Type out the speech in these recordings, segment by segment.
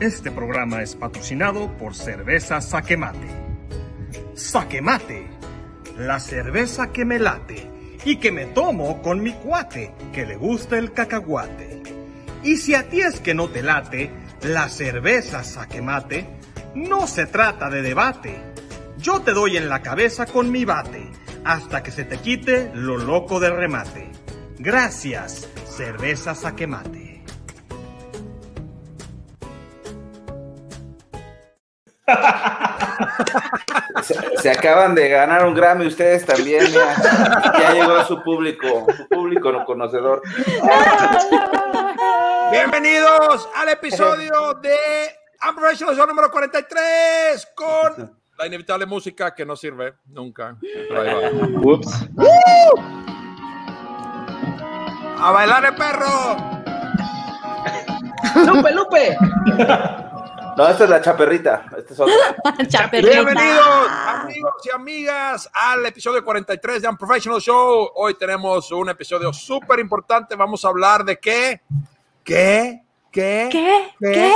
Este programa es patrocinado por Cerveza Saquemate. Saquemate, la cerveza que me late y que me tomo con mi cuate, que le gusta el cacahuate. Y si a ti es que no te late, la cerveza Saquemate, no se trata de debate. Yo te doy en la cabeza con mi bate, hasta que se te quite lo loco de remate. Gracias, cerveza Saquemate. Se, acaban de ganar un Grammy ustedes también, ya, ya llegó a su público, su público no conocedor. Bienvenidos al episodio de Unprofessional Show número 43 con la inevitable música que no sirve nunca. Ups. ¡A bailar el perro! ¡Lupe, Lupe! No, esta es la chaperrita. Esta es otra. Chaperrita. Bienvenidos, amigos y amigas, al episodio 43 de Unprofessional Show. Hoy tenemos un episodio súper importante. Vamos a hablar de qué, qué, qué, ¿Qué? ¿Qué?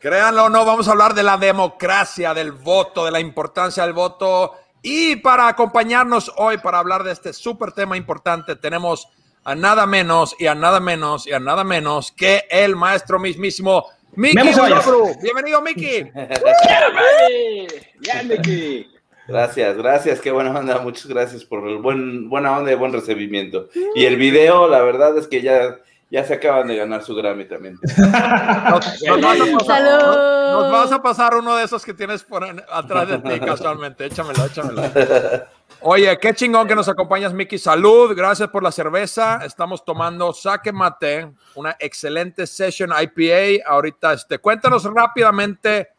Créanlo o no, vamos a hablar de la democracia, del voto, de la importancia del voto. Y para acompañarnos hoy, para hablar de este súper tema importante, tenemos a nada menos y a nada menos y a nada menos que el maestro mismísimo Miki. Bienvenido, Miki. ¡Bien, Mickey! Gracias, gracias, qué buena onda, muchas gracias por el buen, buena onda y buen recibimiento. Y el video, la verdad es que ya, ya se acaban de ganar su Grammy también. Nos, nos vas a pasar, nos- nos vas a pasar uno de esos que tienes por en- atrás de ti casualmente. Échamelo, échamelo. Oye, qué chingón que nos acompañas, Miki. Salud, gracias por la cerveza. Estamos tomando Saque Mate, una excelente session IPA. Ahorita, este, cuéntanos rápidamente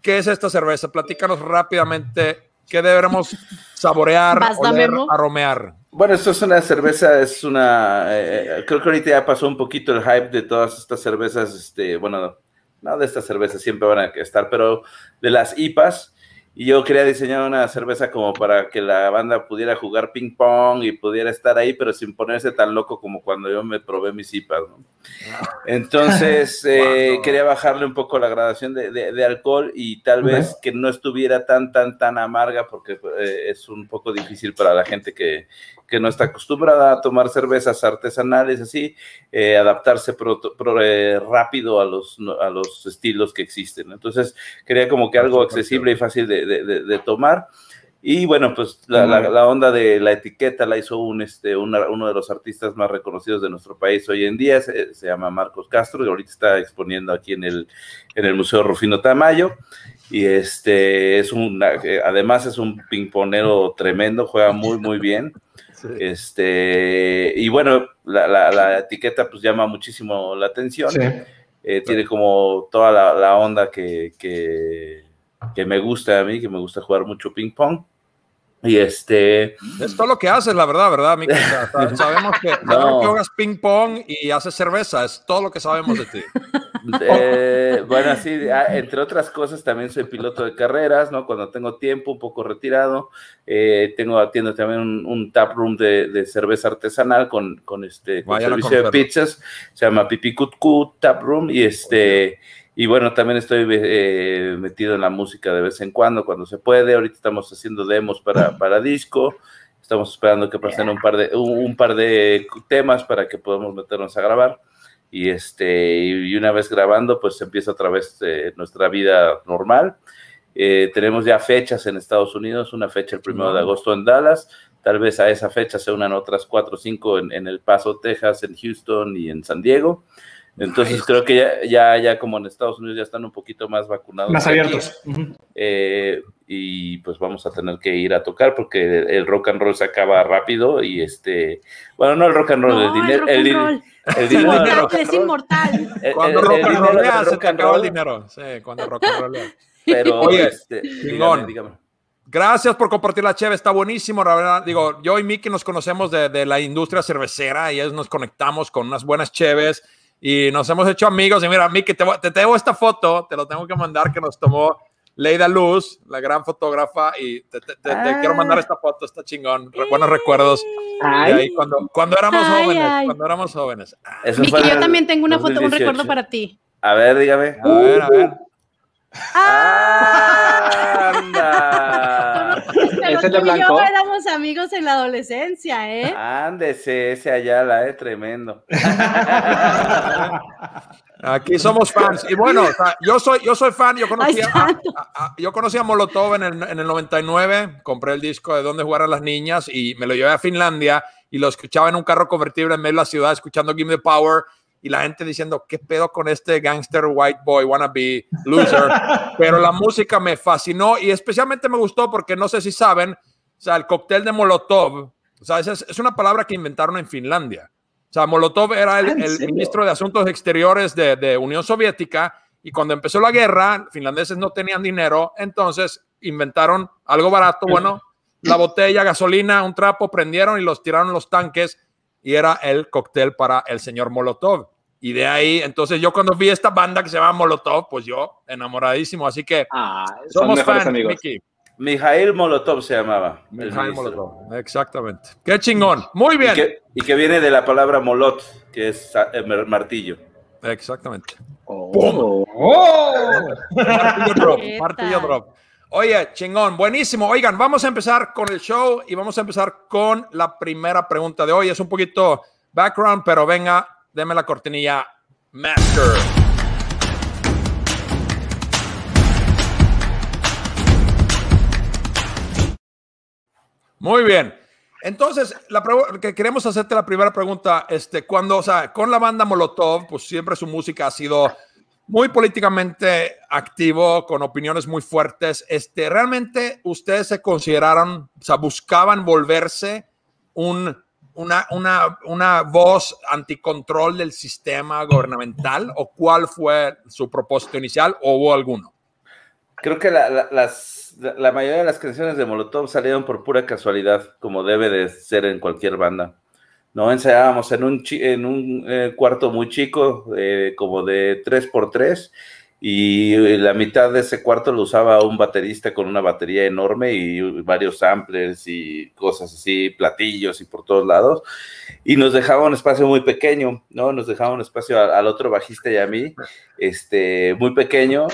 qué es esta cerveza. Platícanos rápidamente qué deberemos saborear, oler, aromear. Bueno, esto es una cerveza, es una, eh, creo que ahorita ya pasó un poquito el hype de todas estas cervezas, este, bueno, no de estas cervezas, siempre van a estar, pero de las IPAs. Y yo quería diseñar una cerveza como para que la banda pudiera jugar ping pong y pudiera estar ahí, pero sin ponerse tan loco como cuando yo me probé mis IPAs, ¿no? Entonces, eh, quería bajarle un poco la gradación de, de- de alcohol y tal vez que no estuviera tan, tan, tan amarga, porque eh, es un poco difícil para la gente que, que no está acostumbrada a tomar cervezas artesanales, así, eh, adaptarse pro- pro- eh, rápido a los, a los estilos que existen. Entonces, quería como que algo accesible y fácil de, de- de- de tomar. Y bueno, pues la, la- la onda de la etiqueta la hizo un, este, una- uno de los artistas más reconocidos de nuestro país hoy en día, se, se llama Marcos Castro, y ahorita está exponiendo aquí en el, en el Museo Rufino Tamayo. Y este es un, eh, además es un pingponero tremendo, juega muy, muy bien. Este, y bueno, la, la- la etiqueta pues llama muchísimo la atención. Eh, tiene como toda la, la onda que, que, que me gusta a mí, que me gusta jugar mucho ping pong. Y este. Es todo lo que haces, la verdad, ¿verdad, Miki? sabemos que, no. juegas ping pong y haces cerveza, es todo lo que sabemos de ti. Eh, bueno, sí, ah, entre otras cosas, también soy piloto de carreras, ¿no? Cuando tengo tiempo, un poco retirado, eh, tengo atiendo también un, tap room de, cerveza artesanal con, con este servicio de pizzas, se llama Pipicutcu Tap Room y este. Y bueno, también estoy eh, metido en la música de vez en cuando, cuando se puede. Ahorita estamos haciendo demos para, para disco. Estamos esperando que pasen un par de, un, par de temas para que podamos meternos a grabar. Y, este, y una vez grabando, pues empieza otra vez eh, nuestra vida normal. Eh, tenemos ya fechas en Estados Unidos, una fecha el primero de agosto en Dallas, tal vez a esa fecha se unan otras cuatro o cinco en, en El Paso, Texas, en Houston y en San Diego. Entonces creo que ya, ya, ya, como en Estados Unidos ya están un poquito más vacunados. Más abiertos. Eh, y pues vamos a tener que ir a tocar porque el, rock and roll se acaba rápido y este, bueno, no el rock and roll, el dinero. El, el, el, dinero es inmortal. Cuando rock and roll se te acaba el dinero. Sí, cuando rock and roll. Pero, Oye, este, dígame, dígame. Gracias por compartir la cheve, está buenísimo. Digo, yo y Miki nos conocemos de, de la industria cervecera y es, nos conectamos con unas buenas cheves y nos hemos hecho amigos. Y mira, Miki, te, te tengo esta foto, te lo tengo que mandar que nos tomó Leida Luz, la gran fotógrafa, y te, quiero mandar esta foto, está chingón. buenos recuerdos. ahí cuando, cuando éramos jóvenes, cuando éramos jóvenes. Miki, yo también tengo una foto, un recuerdo para ti. A ver, dígame. A ver, a ver. ¡Anda! Ese de blanco. yo éramos amigos en la adolescencia, ¿eh? Ándese, ese Ayala, eh, tremendo. Aquí somos fans. Y bueno, yo, soy, yo soy fan. Yo conocí, a, yo conocí a Molotov en el, en el 99. Compré el disco de Dónde jugar a las niñas y me lo llevé a Finlandia y lo escuchaba en un carro convertible en medio de la ciudad escuchando Give Me the Power y la gente diciendo, ¿qué pedo con este gangster white boy, wannabe, loser? Pero la música me fascinó y especialmente me gustó porque no sé si saben, o sea, el cóctel de Molotov, o sea, es, es una palabra que inventaron en Finlandia. O sea, Molotov era el, ah, ministro de Asuntos Exteriores de, de Unión Soviética y cuando empezó la guerra, finlandeses no tenían dinero, entonces inventaron algo barato, bueno, la botella, gasolina, un trapo, prendieron y los tiraron los tanques y era el cóctel para el señor Molotov. Y de ahí, entonces yo cuando vi esta banda que se llama Molotov, pues yo enamoradísimo. Así que ah, somos fans, amigos. Mickey. Mijail Molotov se llamaba. Mijail Molotov, exactamente. Qué chingón. Muy bien. Y que, viene de la palabra molot, que es eh, martillo. Exactamente. Oh. oh. Martillo drop. Martillo drop. Oye, chingón, buenísimo. Oigan, vamos a empezar con el show y vamos a empezar con la primera pregunta de hoy. Es un poquito background, pero venga, Deme la cortinilla Master. Muy bien. Entonces, la que queremos hacerte la primera pregunta, este, cuando, o sea, con la banda Molotov, pues siempre su música ha sido muy políticamente activo, con opiniones muy fuertes. Este, ¿realmente ustedes se consideraron, o sea, buscaban volverse un una, una, una voz anticontrol del sistema gubernamental o cuál fue su propósito inicial o hubo alguno? Creo que la, la mayoría de las canciones de Molotov salieron por pura casualidad, como debe de ser en cualquier banda. No ensayábamos en un, en un eh, cuarto muy chico, eh, como de 3x3, y la mitad de ese cuarto lo usaba un baterista con una batería enorme y varios samplers y cosas así, platillos y por todos lados. Y nos dejaba un espacio muy pequeño, ¿no? Nos dejaba un espacio al, otro bajista y a mí, este, muy pequeño.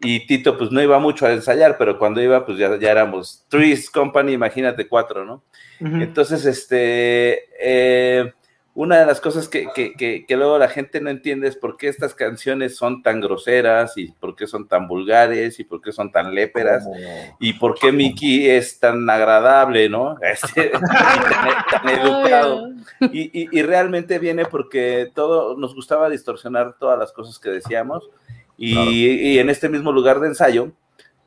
Y Tito, pues no iba mucho a ensayar, pero cuando iba, pues ya, ya éramos Trees Company, imagínate cuatro, ¿no? Entonces, este, eh, una de las cosas que, luego la gente no entiende es por qué estas canciones son tan groseras y por qué son tan vulgares y por qué son tan léperas y por qué Mickey es tan agradable, ¿no? Este, tan educado. Y, realmente viene porque todo nos gustaba distorsionar todas las cosas que decíamos y, en este mismo lugar de ensayo,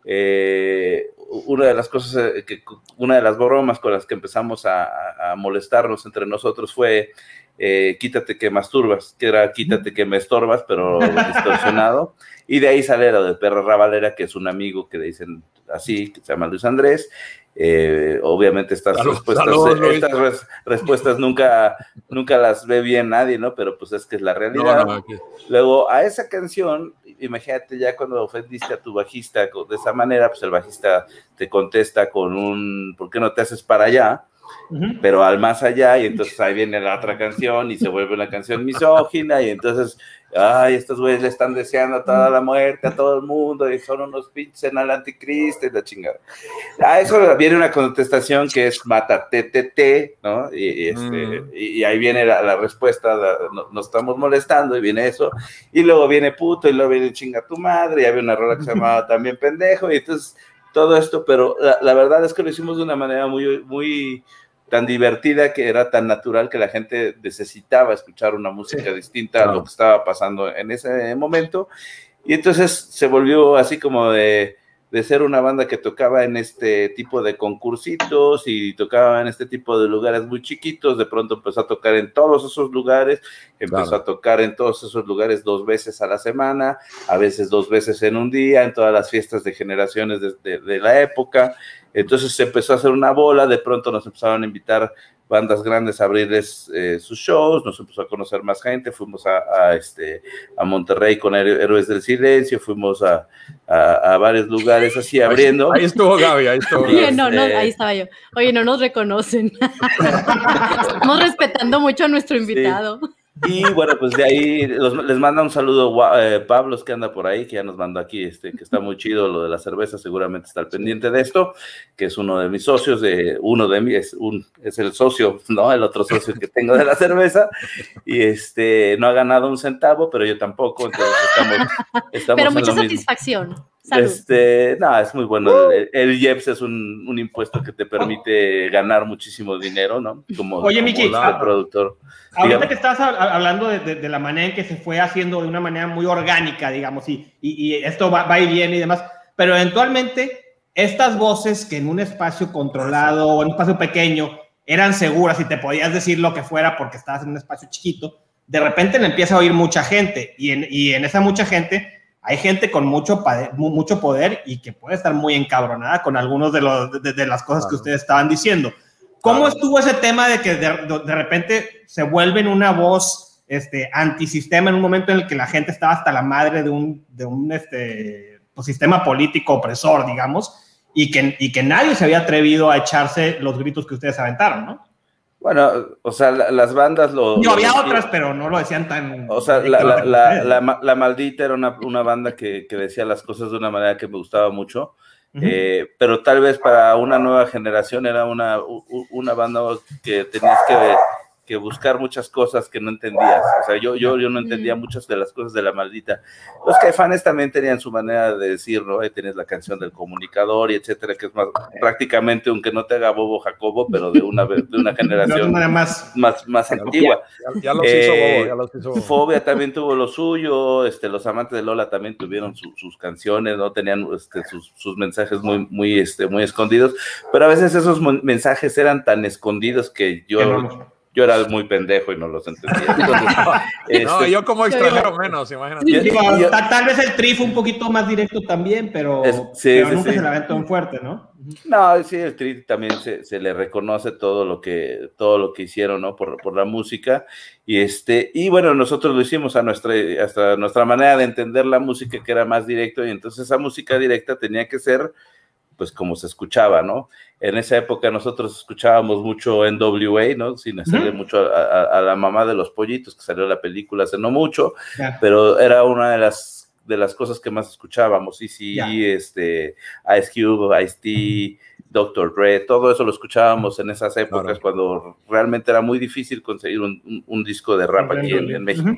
eh, una de las cosas, eh, que, una de las bromas con las que empezamos a, molestarnos entre nosotros fue eh, quítate que masturbas, que era quítate que me estorbas, pero distorsionado. Y de ahí sale lo de Perra Ravalera, que es un amigo que dicen así, que se llama Luis Andrés, eh, obviamente estas respuestas, estas respuestas nunca, nunca las ve bien nadie, ¿no? Pero pues es que es la realidad. Luego, a esa canción, imagínate ya cuando ofendiste a tu bajista de esa manera, pues el bajista te contesta con un, ¿por qué no te haces para allá? Pero al más allá, y entonces ahí viene la otra canción y se vuelve una canción misógina, y entonces ay, estos güeyes le están deseando toda la muerte a todo el mundo y son unos pinches en el anticristo y la chingada. A eso viene una contestación que es mata TTT, ¿no? Y, este, mm. y, ahí viene la, respuesta, nos estamos molestando y viene eso. Y luego viene puto y luego viene chinga tu madre y había una rola que se llamaba también pendejo y entonces todo esto, pero la, la verdad es que lo hicimos de una manera muy, muy tan divertida que era tan natural que la gente necesitaba escuchar una música distinta a lo que estaba pasando en ese momento. Y entonces se volvió así como de, de, ser una banda que tocaba en este tipo de concursitos y tocaba en este tipo de lugares muy chiquitos, de pronto empezó a tocar en todos esos lugares, empezó a tocar en todos esos lugares dos veces a la semana, a veces dos veces en un día, en todas las fiestas de generaciones de, de la época. Entonces se empezó a hacer una bola, de pronto nos empezaron a invitar bandas grandes a abrirles eh, sus shows, nos empezó a conocer más gente, fuimos a, este, a Monterrey con Héroes del Silencio, fuimos a, varios lugares así abriendo. Ahí, estuvo Gaby, ahí estuvo Gaby. Oye, no, no, ahí estaba yo. Oye, no nos reconocen. Estamos respetando mucho a nuestro invitado. Y bueno, pues de ahí les manda un saludo eh, Pablo, que anda por ahí, que ya nos mandó aquí, este, que está muy chido lo de la cerveza, seguramente está al pendiente de esto, que es uno de mis socios, de uno de mí, es, un, es el socio, ¿no? El otro socio que tengo de la cerveza, y este, no ha ganado un centavo, pero yo tampoco, entonces estamos, estamos Pero mucha satisfacción. Este, no, es muy bueno. El, el IEPS es un, un, impuesto que te permite ganar muchísimo dinero, ¿no? Como, Oye, Miki, productor. Ahorita que estás hablando de, de, la manera en que se fue haciendo de una manera muy orgánica, digamos, y, y, y esto va, va, y viene y demás, pero eventualmente estas voces que en un espacio controlado o en un espacio pequeño eran seguras y te podías decir lo que fuera porque estabas en un espacio chiquito, de repente le empieza a oír mucha gente y en, y en esa mucha gente hay gente con mucho, mucho poder y que puede estar muy encabronada con algunos de, los, de, las cosas que ustedes estaban diciendo. ¿Cómo estuvo ese tema de que de, de, repente se vuelven una voz este, antisistema en un momento en el que la gente estaba hasta la madre de un, de un este, pues, sistema político opresor, digamos, y que, y que nadie se había atrevido a echarse los gritos que ustedes aventaron, ¿no? Bueno, o sea, las bandas lo... No, había otras, pero no lo decían tan... O sea, la, la, la, Maldita era una, una banda que, que, decía las cosas de una manera que me gustaba mucho, eh, pero tal vez para una nueva generación era una, una banda que tenías que que buscar muchas cosas que no entendías. O sea, yo, yo, yo no entendía muchas de las cosas de la maldita. Los caifanes también tenían su manera de decir, ¿no? Ahí tienes la canción del comunicador y etcétera, que es más prácticamente, aunque no te haga bobo Jacobo, pero de una, de una generación más, más, más antigua. Ya, los hizo bobo, ya los hizo bobo. Fobia también tuvo lo suyo, este, los amantes de Lola también tuvieron sus canciones, ¿no? Tenían este, sus, sus, mensajes muy, muy, este, muy escondidos, pero a veces esos mensajes eran tan escondidos que yo yo era muy pendejo y no los entendía. no, este, yo como extranjero menos, imagínate. tal, vez el tri fue un poquito más directo también, pero, nunca se la aventó tan fuerte, ¿no? No, sí, el tri también se, se, le reconoce todo lo que, todo lo que hicieron, ¿no? Por, por, la música. Y este, y bueno, nosotros lo hicimos a nuestra, hasta nuestra manera de entender la música, que era más directo, y entonces esa música directa tenía que ser pues como se escuchaba, ¿no? En esa época nosotros escuchábamos mucho NWA, ¿no? Sin hacerle mucho a, la mamá de los pollitos, que salió la película hace no mucho, pero era una de las, de las cosas que más escuchábamos, y sí, este, Ice Cube, Ice-T, Dr. Dre, todo eso lo escuchábamos en esas épocas cuando realmente era muy difícil conseguir un, disco de rap aquí en, México.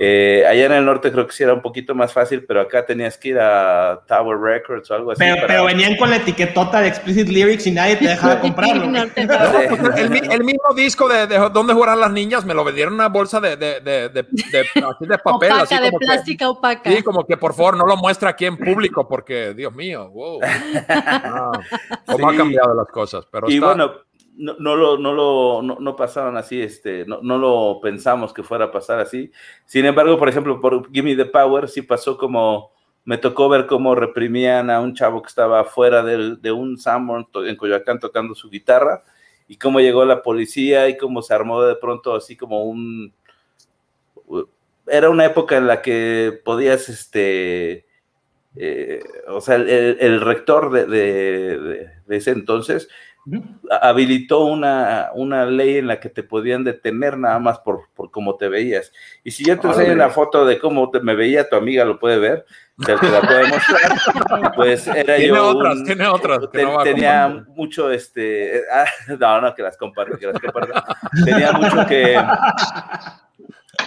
Eh, allá en el norte creo que sí era un poquito más fácil, pero acá tenías que ir a Tower Records o algo así. Pero, venían con la etiquetota de explicit lyrics y nadie te dejaba comprarlo. el, mismo disco de, de Dónde jugarán las niñas me lo vendieron en una bolsa de, de, de, de, de papel. Opaca, así de plástica opaca. Sí, como que por favor no lo muestre aquí en público porque, Dios mío, wow. ¿Cómo ha cambiado las cosas? Pero y bueno, no, no, lo, no, lo, no, pasaron así, este, no, no, lo pensamos que fuera a pasar así. Sin embargo, por ejemplo, por Gimme the Power sí pasó como, me tocó ver cómo reprimían a un chavo que estaba fuera de, de un Sanborn en Coyoacán tocando su guitarra y cómo llegó la policía y cómo se armó de pronto así como un... Era una época en la que podías, este, eh, o sea, el, rector de, ese entonces habilitó una, una, ley en la que te podían detener nada más por, por cómo te veías. Y si yo te enseño una foto de cómo te, me veía tu amiga, lo puede ver, te, la puede mostrar. Pues era tiene yo. Otras, tiene otras, tenía mucho, este. Ah, no, no, que las comparto, que las comparto. Tenía mucho que.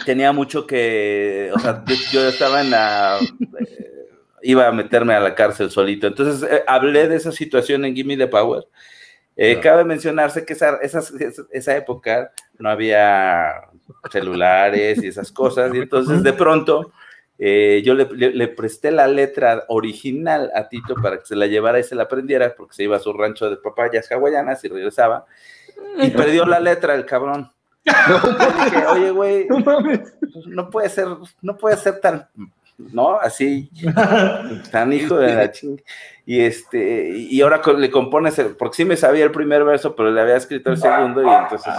Tenía mucho que. O sea, yo estaba en la iba a meterme a la cárcel solito. Entonces eh, hablé de esa situación en Gimme the Power. Eh, cabe mencionarse que esa, esa, época no había celulares y esas cosas, y entonces de pronto eh, yo le, presté la letra original a Tito para que se la llevara y se la aprendiera, porque se iba a su rancho de papayas hawaianas y regresaba, y perdió la letra el cabrón. oye, güey, no puede ser, no puede ser tan ¿no? Así, tan hijo de la ching. Y este, y ahora le compones, porque sí me sabía el primer verso, pero le había escrito el segundo, y entonces,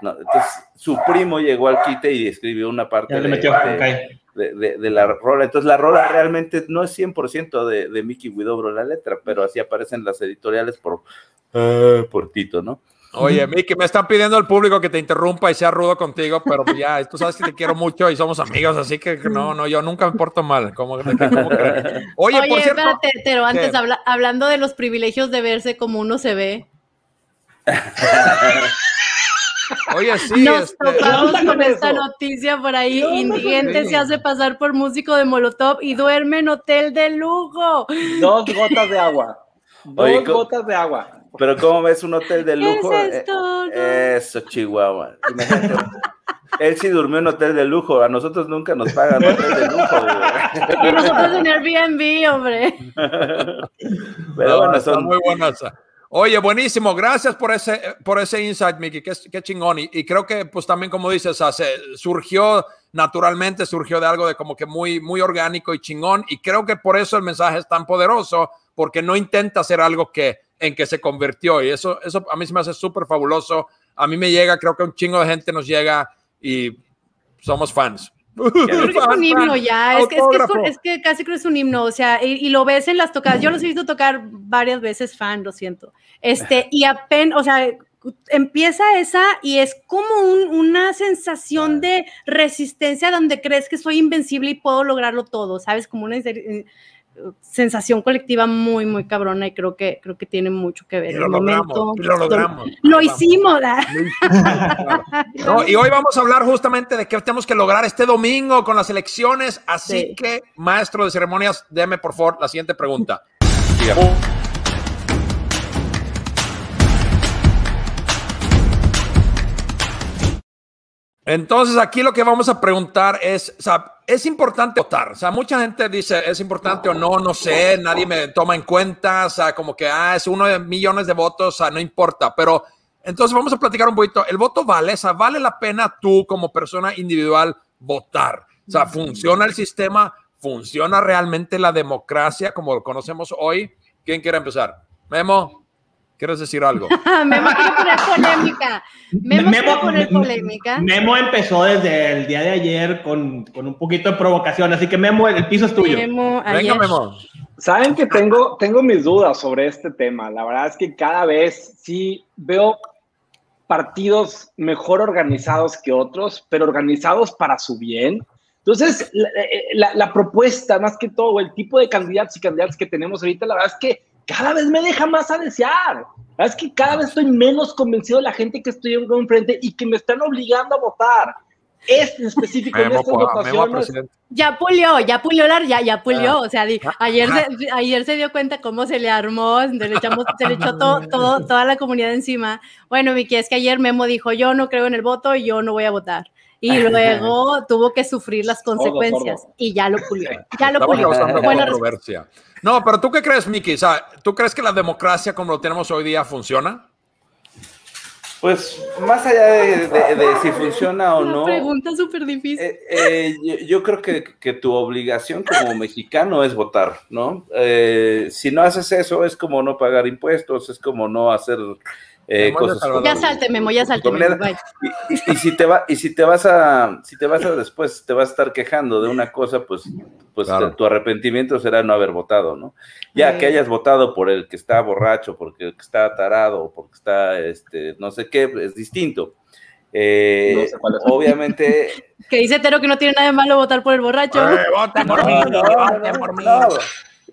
entonces su primo llegó al quite y escribió una parte de, la rola. Entonces la rola realmente no es 100% de, de Mickey Widobro la letra, pero así aparecen las editoriales por, uh, por Tito, ¿no? Oye, Miki, me están pidiendo al público que te interrumpa y sea rudo contigo, pero ya, tú sabes que te quiero mucho y somos amigos, así que no, no, yo nunca me porto mal. ¿Cómo, Oye, por cierto, espérate, pero antes, hablando de los privilegios de verse como uno se ve. Oye, sí. Nos este, topamos con esta noticia por ahí. Indigente se hace pasar por músico de Molotov y duerme en hotel de lujo. Dos gotas de agua. Dos gotas de agua. Pero ¿cómo ves un hotel de lujo? Eh, eso, Chihuahua. Él sí durmió en hotel de lujo, a nosotros nunca nos pagan hotel de lujo. Y nosotros en Airbnb, hombre. Pero bueno, son muy buenas. Oye, buenísimo, gracias por ese, por ese insight, Mickey, qué, qué chingón. Y, creo que, pues también, como dices, surgió naturalmente, surgió de algo de como que muy, muy orgánico y chingón. Y creo que por eso el mensaje es tan poderoso, porque no intenta hacer algo que en que se convirtió. Y eso, eso a mí se me hace súper fabuloso. A mí me llega, creo que un chingo de gente nos llega y somos fans. es un himno ya, es que, es, que, casi creo que es un himno, o sea, y, lo ves en las tocadas, yo los he visto tocar varias veces fan, lo siento, este, y apenas, o sea, empieza esa y es como una sensación de resistencia donde crees que soy invencible y puedo lograrlo todo, ¿sabes? Como una sensación colectiva muy, muy cabrona y creo que, creo que tiene mucho que ver. Y lo, logramos, lo, logramos, lo, hicimos. y hoy vamos a hablar justamente de qué tenemos que lograr este domingo con las elecciones. Así que, maestro de ceremonias, déme por favor la siguiente pregunta. Entonces, aquí lo que vamos a preguntar es, o es importante votar. O sea, mucha gente dice, es importante o no, no sé, nadie me toma en cuenta, o sea, como que, ah, es uno de millones de votos, o sea, no importa. Pero entonces vamos a platicar un poquito. El voto vale, o sea, vale la pena tú como persona individual votar. O sea, funciona el sistema, funciona realmente la democracia como lo conocemos hoy. ¿Quién quiere empezar? Memo. ¿Quieres decir algo? Memo quiere poner polémica. Memo, Memo poner polémica. Memo empezó desde el día de ayer con, con un poquito de provocación, así que Memo, el piso es tuyo. Memo, Venga, Memo. Saben que tengo, tengo mis dudas sobre este tema. La verdad es que cada vez sí veo partidos mejor organizados que otros, pero organizados para su bien. Entonces, la, la, la, propuesta, más que todo, el tipo de candidatos y candidatas que tenemos ahorita, la verdad es que cada vez me deja más a desear. Es que cada vez estoy menos convencido de la gente que estoy enfrente y que me están obligando a votar. Este específico en estas votaciones. Ya pulió, ya pulió, ya, ya pulió. O sea, ayer, se, ayer se dio cuenta cómo se le armó, se le, echamos, se le echó todo, todo, toda la comunidad encima. Bueno, Miki, es que ayer Memo dijo, yo no creo en el voto y yo no voy a votar. Y luego tuvo que sufrir las consecuencias y ya lo pulió. Ya lo pulió. controversia. No, pero ¿tú qué crees, Miki? O sea, ¿tú crees que la democracia como lo tenemos hoy día funciona? Pues más allá de, si funciona o no. Pregunta súper difícil. Eh, eh, yo, creo que, tu obligación como mexicano es votar, ¿no? Eh, si no haces eso, es como no pagar impuestos, es como no hacer eh, ya salte, Memo, ya salte, Y, si te va, y si te vas a, si te vas a después, te vas a estar quejando de una cosa, pues, pues tu arrepentimiento será no haber votado, ¿no? Ya que hayas votado por el que está borracho, porque el que está tarado, porque está, este, no sé qué, es distinto. Eh, obviamente. que dice Tero que no tiene nada de malo votar por el borracho. Eh, vota por mí, por mí.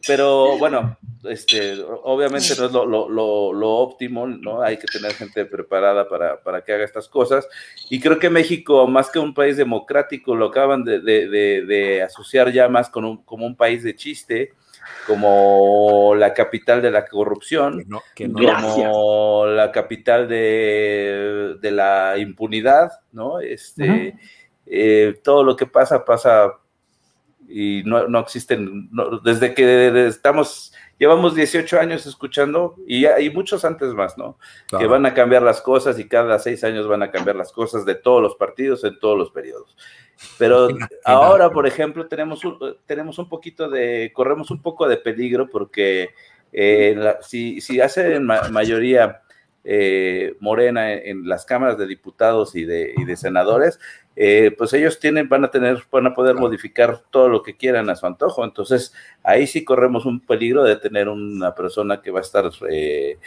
Pero bueno, este, obviamente no es lo, óptimo, ¿no? Hay que tener gente preparada para, que haga estas cosas. Y creo que México, más que un país democrático, lo acaban de, asociar ya más con un, como un país de chiste, como la capital de la corrupción, como la capital de, la impunidad, ¿no? Este, eh, todo lo que pasa, pasa y no, no existen, desde que estamos, llevamos 18 años escuchando y hay muchos antes más, ¿no? Que van a cambiar las cosas y cada seis años van a cambiar las cosas de todos los partidos en todos los periodos. Pero ahora, por ejemplo, tenemos un, tenemos un poquito de, corremos un poco de peligro porque eh, si, si hacen mayoría eh, Morena en, las cámaras de diputados y de, y de senadores, eh, pues ellos tienen, van a tener, van a poder modificar todo lo que quieran a su antojo. Entonces, ahí sí corremos un peligro de tener una persona que va a estar eh,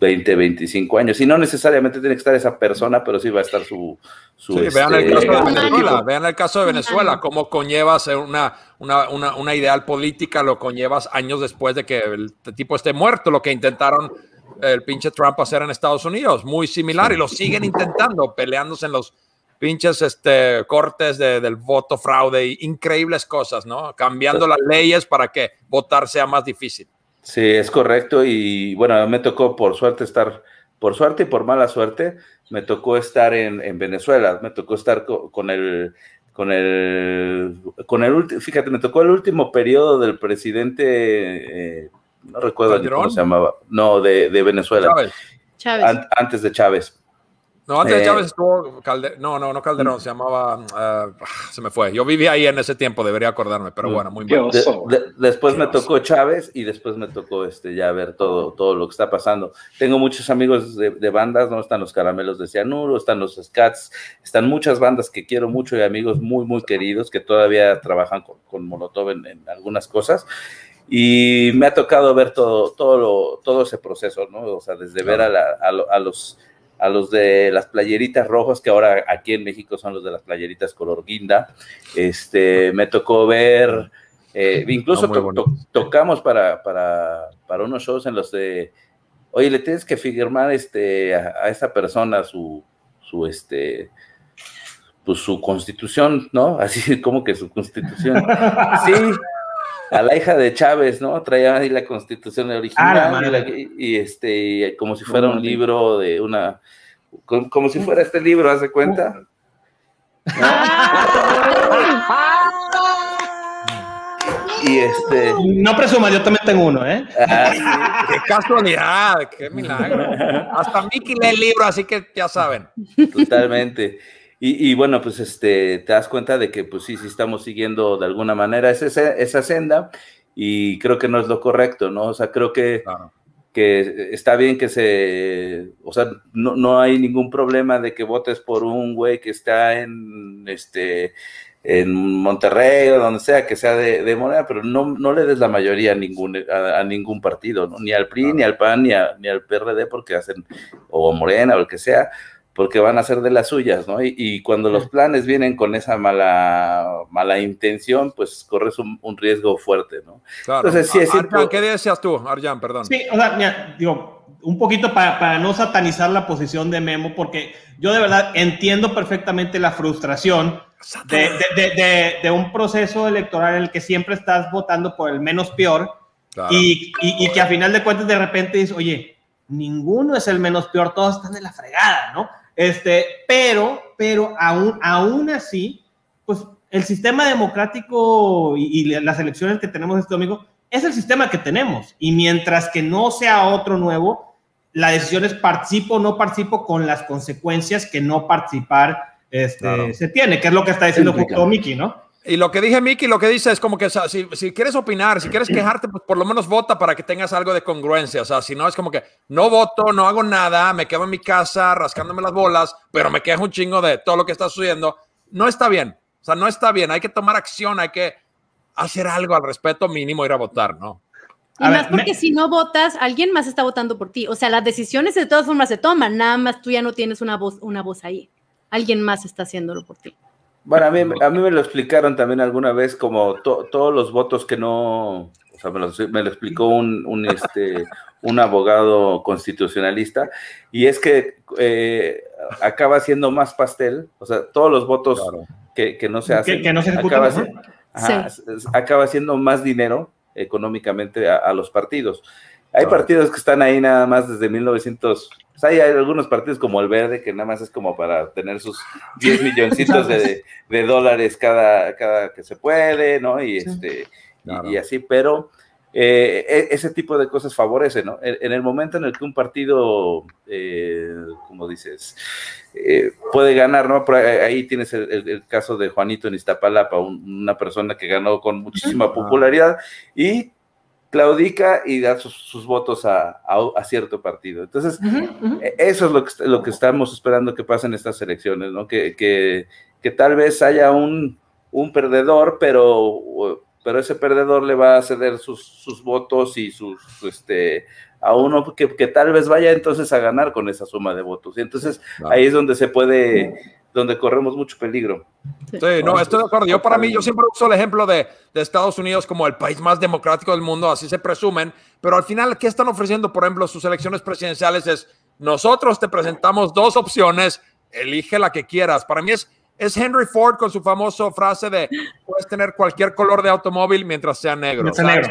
20, 25 años. Y no necesariamente tiene que estar esa persona, pero sí va a estar su... su vean, el este, caso de Venezuela, vean el caso de Venezuela, cómo conllevas una, una, una, una ideal política, lo conllevas años después de que el tipo esté muerto, lo que intentaron el pinche Trump hacer en Estados Unidos, muy similar, y lo siguen intentando, peleándose en los pinches este, cortes del voto fraude, increíbles cosas, ¿no? Cambiando las leyes para que votar sea más difícil. Sí, es correcto. Y bueno, me tocó por suerte estar, por suerte y por mala suerte, me tocó estar en, Venezuela, me tocó estar con, el, con el, con el, fíjate, me tocó el último periodo del presidente, eh, no recuerdo cómo se llamaba, no, de, Venezuela. Chávez. antes de Chávez. No, antes de Chávez estuvo Calderón, no, no, no Calderón, se llamaba, ah, se me fue. Yo vivía ahí en ese tiempo, debería acordarme, pero mm. bueno, muy bien. después me tocó Chávez y después me tocó este, ya ver todo, todo lo que está pasando. Tengo muchos amigos de, bandas, ¿no? Están los Caramelos de Cianuro, están los Scats, están muchas bandas que quiero mucho y amigos muy, muy queridos que todavía trabajan con, con Molotov en, algunas cosas y me ha tocado ver todo, todo, todo ese proceso, ¿no? O sea, desde ver a, a, los a los de las playeritas rojas, que ahora aquí en México son los de las playeritas color guinda. Este, me tocó ver, eh, incluso tocamos para, para, para, unos shows en los de, oye, le tienes que firmar este, a, esa persona su, su, este, pues su constitución, ¿no? Así como que su constitución. Sí, a la hija de Chávez, ¿no? Traía ahí la constitución original ah, y, este, como si fuera un libro de una, como, si fuera este libro, ¿haz de cuenta? y este. No presumas, yo también tengo uno, ¿eh? Ah, qué casualidad, qué milagro. Hasta Mickey lee el libro, así que ya saben. Totalmente. Y, bueno, pues este, te das cuenta de que pues sí, sí estamos siguiendo de alguna manera esa, esa senda y creo que no es lo correcto, ¿no? O sea, creo que, que está bien que se, o sea, no, no, hay ningún problema de que votes por un güey que está en, este, en Monterrey o donde sea, que sea de, de Morena, pero no, no le des la mayoría a ningún, a, ningún partido, ¿no? Ni al PRI, ni al PAN, ni, ni al PRD, porque hacen, o Morena o el que sea, porque van a ser de las suyas, ¿no? Y, cuando los planes vienen con esa mala, mala intención, pues corres un, riesgo fuerte, ¿no? Claro. Entonces, sí es Arjan, ¿qué decías tú, Arjan? Perdón. Sí, o sea, mira, digo, un poquito para, para, no satanizar la posición de Memo, porque yo de verdad entiendo perfectamente la frustración de, de, de, un proceso electoral en el que siempre estás votando por el menos peor y, y, y, que a final de cuentas de repente dices, oye, ninguno es el menos peor, todos están de la fregada, ¿no? Este, pero, pero aún, aún así, pues el sistema democrático y, las elecciones que tenemos este domingo es el sistema que tenemos. Y mientras que no sea otro nuevo, la decisión es participo o no participo con las consecuencias que no participar este, se tiene, que es lo que está diciendo justo Miki, ¿no? Y lo que dije, Miki, lo que dice es como que si, si, quieres opinar, si quieres quejarte, pues por lo menos vota para que tengas algo de congruencia. O sea, si no es como que no voto, no hago nada, me quedo en mi casa rascándome las bolas, pero me quejo un chingo de todo lo que está sucediendo. No está bien. O sea, no está bien. Hay que tomar acción, hay que hacer algo al respecto mínimo, ir a votar, ¿no? Y más porque si no votas, alguien más está votando por ti. O sea, las decisiones de todas formas se toman, nada más tú ya no tienes una voz, una voz ahí. Alguien más está haciéndolo por ti. Bueno, a mí, a mí me lo explicaron también alguna vez como todos los votos que no, o sea, me lo, me lo explicó un, un, este, un abogado constitucionalista, y es que eh, acaba siendo más pastel, o sea, todos los votos que, que, no se hacen, que, no se acaba, acaba, siendo más dinero económicamente a los partidos. Hay partidos que están ahí nada más desde 1900. O sea, hay algunos partidos como el Verde que nada más es como para tener sus 10 milloncitos de, de, dólares cada, cada que se puede, ¿no? Y, este, y, así, pero eh, e, ese tipo de cosas favorece, ¿no? En, el momento en el que un partido, eh, como dices, eh, puede ganar, ¿no? ahí tienes el, caso de Juanito en Iztapalapa, una persona que ganó con muchísima popularidad y claudica y da sus, votos a, cierto partido. Entonces, e, eso es lo que, lo que estamos esperando que pasen estas elecciones, ¿no? Que, que, tal vez haya un, un, perdedor, pero, pero ese perdedor le va a ceder sus, sus votos y sus, este, a uno que, que, tal vez vaya entonces a ganar con esa suma de votos. Y entonces ahí es donde se puede donde corremos mucho peligro. Sí, no, estoy de acuerdo. Yo para mí, yo siempre uso el ejemplo de, de, Estados Unidos como el país más democrático del mundo, así se presumen, pero al final, ¿qué están ofreciendo, por ejemplo, sus elecciones presidenciales? Es, nosotros te presentamos dos opciones, elige la que quieras. Para mí es, es Henry Ford con su famosa frase de, puedes tener cualquier color de automóvil mientras sea negro. negro.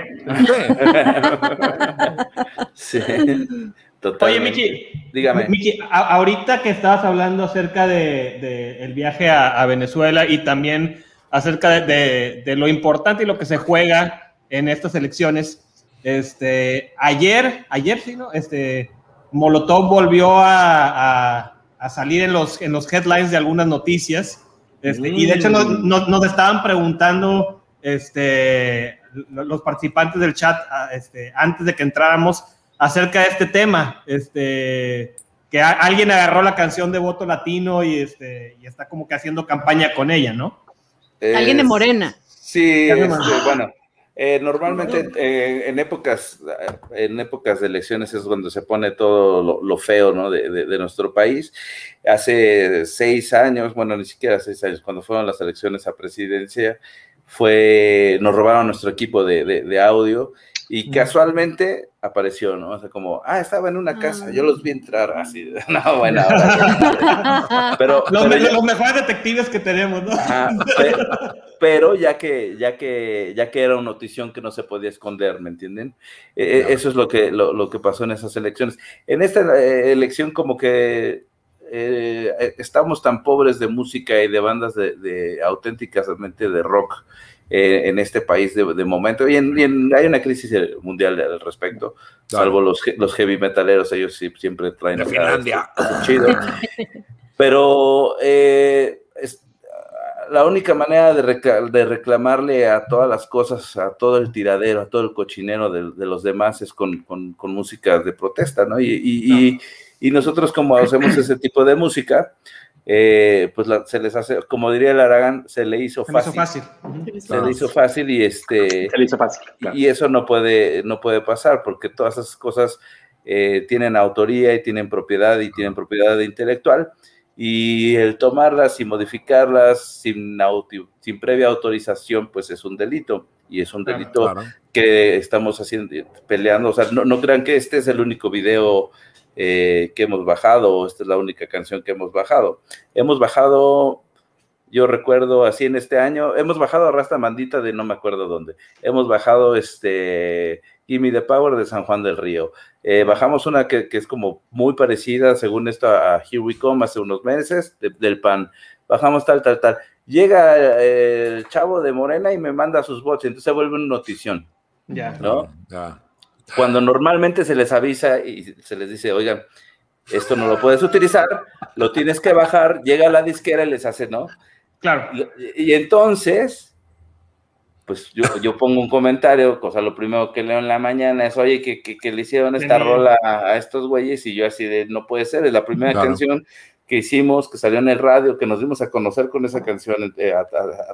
sí. Oye, Miki, dígame. Miki, ahorita que estabas hablando acerca del de, el viaje a, Venezuela y también acerca de, lo importante y lo que se juega en estas elecciones, este, ayer, ayer sí, ¿no? Este, Molotov volvió a, salir en los, en los headlines de algunas noticias. Este, y de hecho nos, nos, estaban preguntando este, los participantes del chat este, antes de que entráramos acerca de este tema. Este, que alguien agarró la canción de voto latino y, este, y está como que haciendo campaña con ella, ¿no? alguien de Morena. Sí, este, bueno. Eh, normalmente eh, en épocas en épocas de elecciones es cuando se pone todo lo, feo ¿no? de, de, nuestro país. Hace seis años, bueno, ni siquiera seis años, cuando fueron las elecciones a presidencia, fue, nos robaron nuestro equipo de, de audio y casualmente apareció, ¿no? O sea, como, ah, estaba en una casa, yo los vi entrar así, no, bueno. pero, los, mejores detectives que tenemos, ¿no? pero, ya que, ya que, ya que era una notición que no se podía esconder, ¿me entienden? E, e, eso es lo que, lo, que pasó en esas elecciones. En esta eh, elección como que eh, eh, estamos tan pobres de música y de bandas de, de auténticamente de rock eh, en este país de, momento. Y, hay una crisis mundial al respecto, salvo los, los heavy metaleros, ellos sí, siempre traen... De Finlandia. Chido. Pero eh, la única manera de, reclamarle a todas las cosas, a todo el tiradero, a todo el cochinero de, los demás es con, música de protesta, ¿no? Y, y nosotros como hacemos ese tipo de música, eh, pues se les hace, como diría el Aragán, se le hizo fácil. Se le hizo fácil y este. Se le hizo fácil. Y eso no puede, no puede pasar, porque todas esas cosas eh, tienen autoría y tienen propiedad y tienen propiedad intelectual y el tomarlas y modificarlas sin, sin previa autorización, pues es un delito y es un delito que estamos haciendo, peleando. O sea, no, no, crean que este es el único video eh, que hemos bajado esta es la única canción que hemos bajado. Hemos bajado, yo recuerdo así en este año, hemos bajado a Rasta Mandita de no me acuerdo dónde. Hemos bajado este Gimme the Power de San Juan del Río. Eh, bajamos una que, es como muy parecida, según esto, a Here We Come hace unos meses, del PAN. Bajamos tal, tal, tal. Llega eh, el chavo de Morena y me manda sus bots, entonces se vuelve una notición. Ya. ¿No? Cuando normalmente se les avisa y se les dice, oigan, esto no lo puedes utilizar, lo tienes que bajar, llega la disquera y les hace, ¿no? Claro. Y entonces pues yo, yo, pongo un comentario, cosa lo primero que leo en la mañana es, oye, que, que, le hicieron esta rola a, estos güeyes y yo así de, no puede ser, es la primera canción que hicimos, que salió en el radio, que nos dimos a conocer con esa canción eh, a,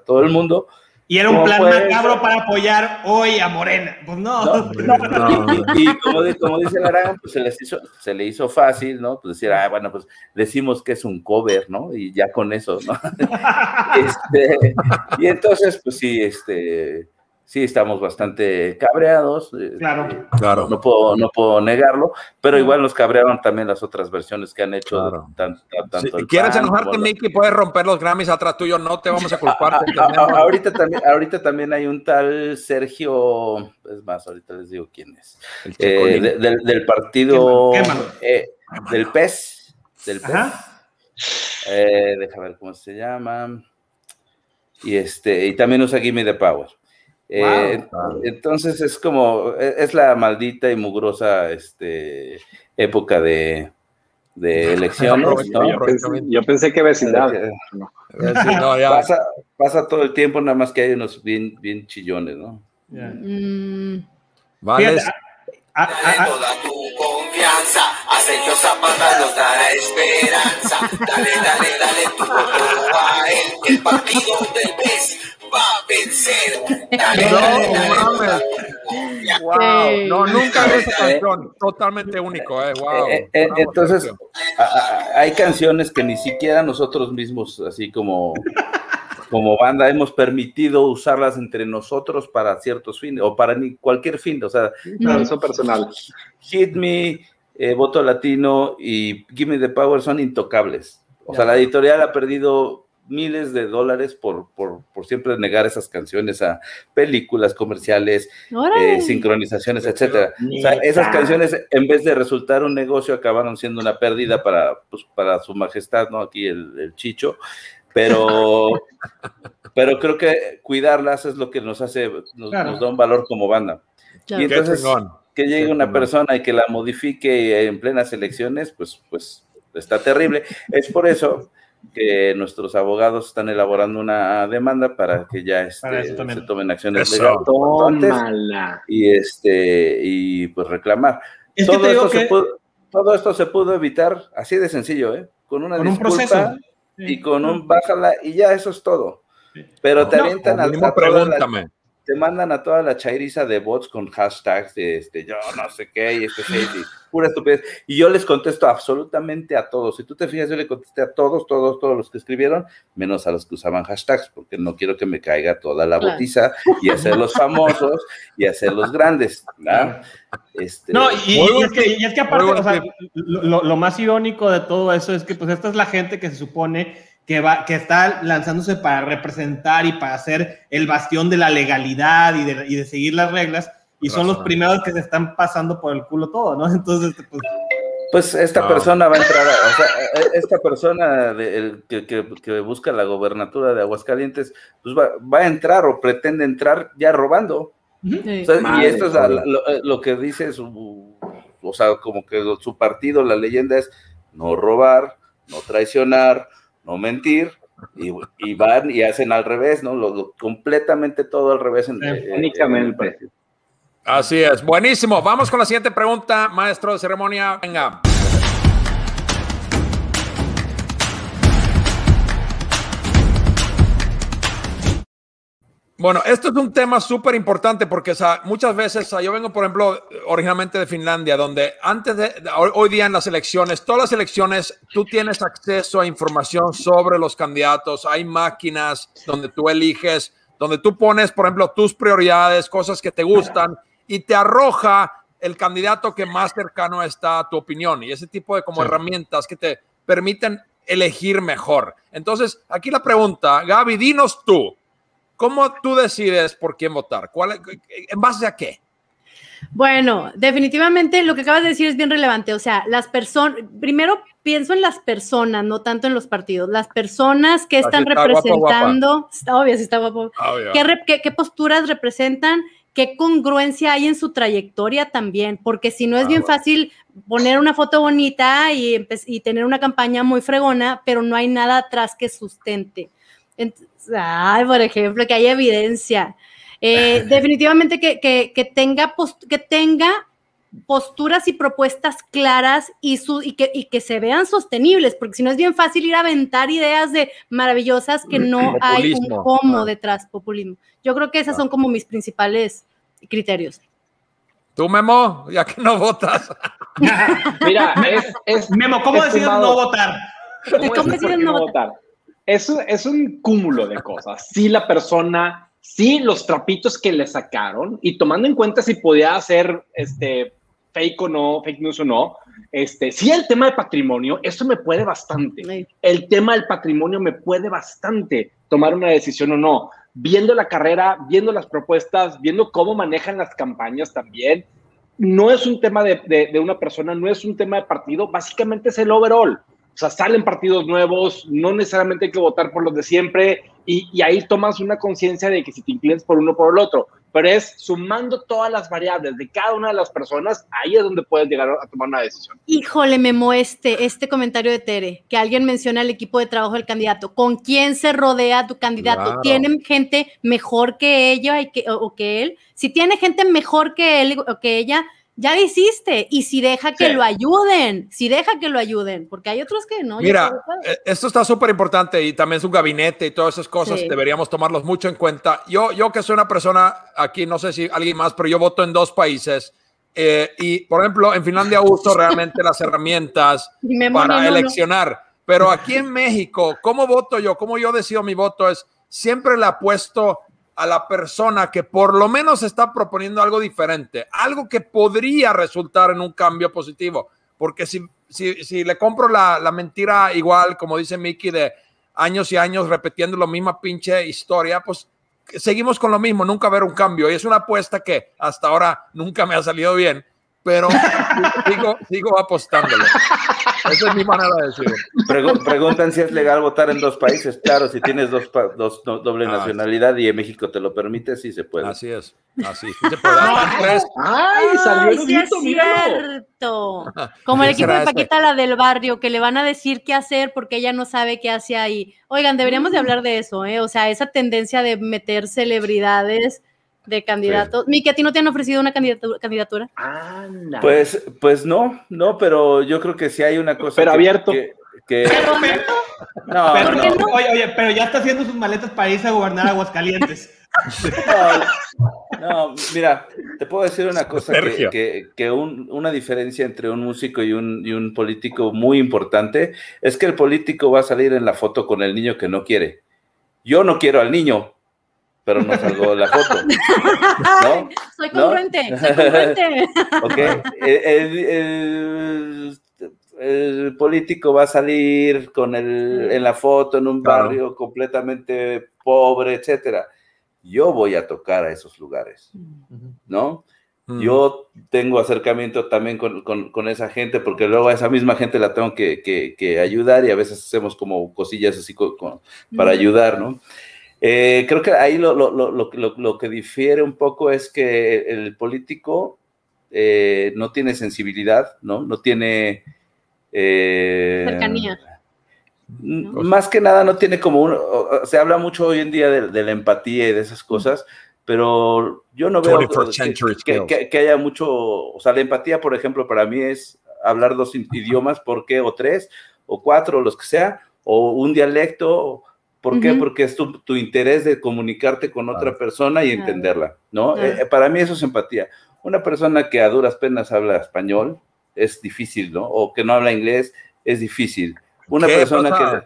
todo el mundo. Y era un plan macabro para apoyar hoy a Morena. Pues no. y, como, dice Larán, pues se, les hizo, se le hizo fácil, ¿no? Pues decir, ah, bueno, pues decimos que es un cover, ¿no? Y ya con eso, ¿no? este, y entonces, pues sí, este, sí estamos bastante cabreados. Eh, claro. Eh, claro. No puedo, no puedo negarlo, pero igual nos cabrearon también las otras versiones que han hecho. Claro. ¿Quieres enojarte, Mickey? Puedes romper los Grammys atrás tuyo, no te vamos a culpar. ahorita, también, ahorita también hay un tal Sergio, es más, ahorita les digo quién es, eh, del, partido del PES, del PES. deja ver cómo se llama. Y este, y también usa Gimme the Power. Eh, entonces es como, e, es la maldita y mugrosa este, época de, de elecciones. Yo, pensé, que vecindad. pasa, todo el tiempo, nada más que hay unos bien, bien chillones, ¿no? Mm. Vale. Dale toda tu confianza, a Zapata nos dará esperanza. Dale, dale, dale tu voto a él, el partido del PES va a vencer. no, No, nunca vi esa canción. Totalmente único, eh. Wow. Eh, eh, entonces, hay canciones que ni siquiera nosotros mismos, así como, como banda, hemos permitido usarlas entre nosotros para ciertos fines o para ni cualquier fin. O sea, eso personal. Hit Me, eh, Voto Latino y Give Me the Power son intocables. O sea, la editorial ha perdido miles de dólares por, por, por, siempre negar esas canciones a películas comerciales, eh, sincronizaciones, etcétera. O sea, esas canciones, en vez de resultar un negocio, acabaron siendo una pérdida para, pues, para su majestad, ¿no? Aquí el, Chicho. Pero, pero creo que cuidarlas es lo que nos hace, nos, da un valor como banda. Y entonces, que llegue una persona y que la modifique en plenas elecciones, pues, pues está terrible. Es por eso que nuestros abogados están elaborando una demanda para que ya este, se tomen acciones legales. Y este y pues reclamar. todo, esto se pudo, todo esto se pudo evitar así de sencillo, ¿eh? Con una disculpa un proceso. y con un bájala y ya eso es todo. Pero te avientan al pregúntame te mandan a toda la chairiza de bots con hashtags de este, yo no sé qué, y este y pura estupidez. Y yo les contesto absolutamente a todos. Si tú te fijas, yo le contesté a todos, todos, todos los que escribieron, menos a los que usaban hashtags, porque no quiero que me caiga toda la botiza y hacerlos famosos y hacerlos grandes. Este, no, y, es que, aparte, lo, lo más irónico de todo eso es que pues esta es la gente que se supone que, va, que está lanzándose para representar y para ser el bastión de la legalidad y de, y de seguir las reglas, y son los primeros que se están pasando por el culo todo, ¿no? Entonces, pues... Pues esta persona va a entrar, o sea, e, esta persona de, que, que, busca la gobernatura de Aguascalientes, pues va, va, a entrar o pretende entrar ya robando. y esto es lo, lo, que dice su, o sea, como que su partido, la leyenda es no robar, no traicionar, no mentir, y, van y hacen al revés, ¿no? Lo, completamente todo al revés. En, Únicamente. Así es, buenísimo. Vamos con la siguiente pregunta, maestro de ceremonia. Venga. Bueno, esto es un tema súper importante porque muchas veces yo vengo, por ejemplo, originalmente de Finlandia, donde antes de, hoy, día en las elecciones, todas las elecciones, tú tienes acceso a información sobre los candidatos, hay máquinas donde tú eliges, donde tú pones, por ejemplo, tus prioridades, cosas que te gustan y te arroja el candidato que más cercano está a tu opinión y ese tipo de como herramientas que te permiten elegir mejor. Entonces, aquí la pregunta, Gaby, dinos tú. ¿Cómo tú decides por quién votar? ¿Cuál, ¿En base a qué? Bueno, definitivamente lo que acabas de decir es bien relevante. O sea, las personas, primero pienso en las personas, no tanto en los partidos. Las personas que están representando, está obvio, si está guapo. ¿Qué, qué, posturas representan? ¿Qué congruencia hay en su trayectoria también? Porque si no es bien fácil poner una foto bonita y, y tener una campaña muy fregona, pero no hay nada atrás que sustente. Entonces, Ay, por ejemplo, que haya evidencia. Eh, definitivamente que, que, tenga que tenga posturas y propuestas claras y, su, y, que, y que se vean sostenibles, porque si no es bien fácil ir a aventar ideas de maravillosas que no hay un cómo detrás, populismo. Yo creo que esos son como mis principales criterios. Tú, Memo, ya que no votas. Mira, es, Memo, ¿cómo decides no votar? ¿Cómo, decides no votar? Es, es un cúmulo de cosas. Si la persona, si los trapitos que le sacaron y tomando en cuenta si podía hacer este fake o no, fake news o no, este, si el tema de patrimonio, eso me puede bastante. El tema del patrimonio me puede bastante tomar una decisión o no. Viendo la carrera, viendo las propuestas, viendo cómo manejan las campañas también, no es un tema de, de, de una persona, no es un tema de partido, básicamente es el overall. O sea, salen partidos nuevos, no necesariamente hay que votar por los de siempre y, ahí tomas una conciencia de que si te inclinas por uno por el otro, pero es sumando todas las variables de cada una de las personas, ahí es donde puedes llegar a tomar una decisión. Híjole, Memo, este, este comentario de Tere, que alguien menciona el equipo de trabajo del candidato. ¿Con quién se rodea tu candidato? ¿Tienen gente mejor que ella y que, o que él? Si tiene gente mejor que él o que ella, ya hiciste. Y si deja que lo ayuden, si deja que lo ayuden, porque hay otros que no. Mira, eh, esto está súper importante y también es un gabinete y todas esas cosas deberíamos tomarlos mucho en cuenta. Yo, yo que soy una persona aquí, no sé si alguien más, pero yo voto en dos países. Eh, y, por ejemplo, en Finlandia uso realmente las herramientas para eleccionar. Pero aquí en México, ¿cómo voto yo? ¿Cómo yo decido mi voto? Es siempre le apuesto a la persona que por lo menos está proponiendo algo diferente, algo que podría resultar en un cambio positivo. Porque si, si, le compro la, la, mentira igual, como dice Mickey, de años y años repitiendo la misma pinche historia, pues seguimos con lo mismo, nunca ver un cambio. Y es una apuesta que hasta ahora nunca me ha salido bien pero sigo, sigo apostándolo. Esa es mi manera de decirlo. preguntan si es legal votar en dos países. Claro, si tienes dos, dos doble ah, nacionalidad y en México te lo permite, sí se puede. Así es. Así se puede. ¡Ay, salió sí es cierto! Como el equipo de Paquita, la del barrio, que le van a decir qué hacer porque ella no sabe qué hace ahí. Oigan, deberíamos de hablar de eso, ¿eh? O sea, esa tendencia de meter celebridades de candidatos. Miki, ¿a ti no te han ofrecido una candidatura? Pues, pues no, no, pero yo creo que sí hay una cosa. Pero abierto. Que, no, pero, Oye, oye, pero ya está haciendo sus maletas para irse a gobernar Aguascalientes. No, mira, te puedo decir una cosa, que, que, una diferencia entre un músico y un, y un político muy importante es que el político va a salir en la foto con el niño que no quiere. Yo no quiero al niño, pero no salgo la foto. ¿no? Soy congruente, soy congruente. ok, el, el, político va a salir con el, en la foto en un barrio completamente pobre, etcétera. Yo voy a tocar a esos lugares, ¿no? Mm. Yo tengo acercamiento también con, con, con, esa gente, porque luego a esa misma gente la tengo que, que, que ayudar y a veces hacemos como cosillas así para ayudar, ¿no? Eh, creo que ahí lo, lo, lo, lo, que difiere un poco es que el político eh, no tiene sensibilidad, ¿no? No tiene... Eh, Cercanía. Más que nada no tiene como un... Se habla mucho hoy en día de, la empatía y de esas cosas, pero yo no veo que, que, haya mucho... O sea, la empatía, por ejemplo, para mí es hablar dos idiomas, ¿por qué? O tres, o cuatro, o los que sea, o un dialecto ¿Por qué? Porque es tu, tu, interés de comunicarte con otra persona y entenderla, ¿no? Eh, para mí eso es empatía. Una persona que a duras penas habla español es difícil, ¿no? O que no habla inglés es difícil. Una persona que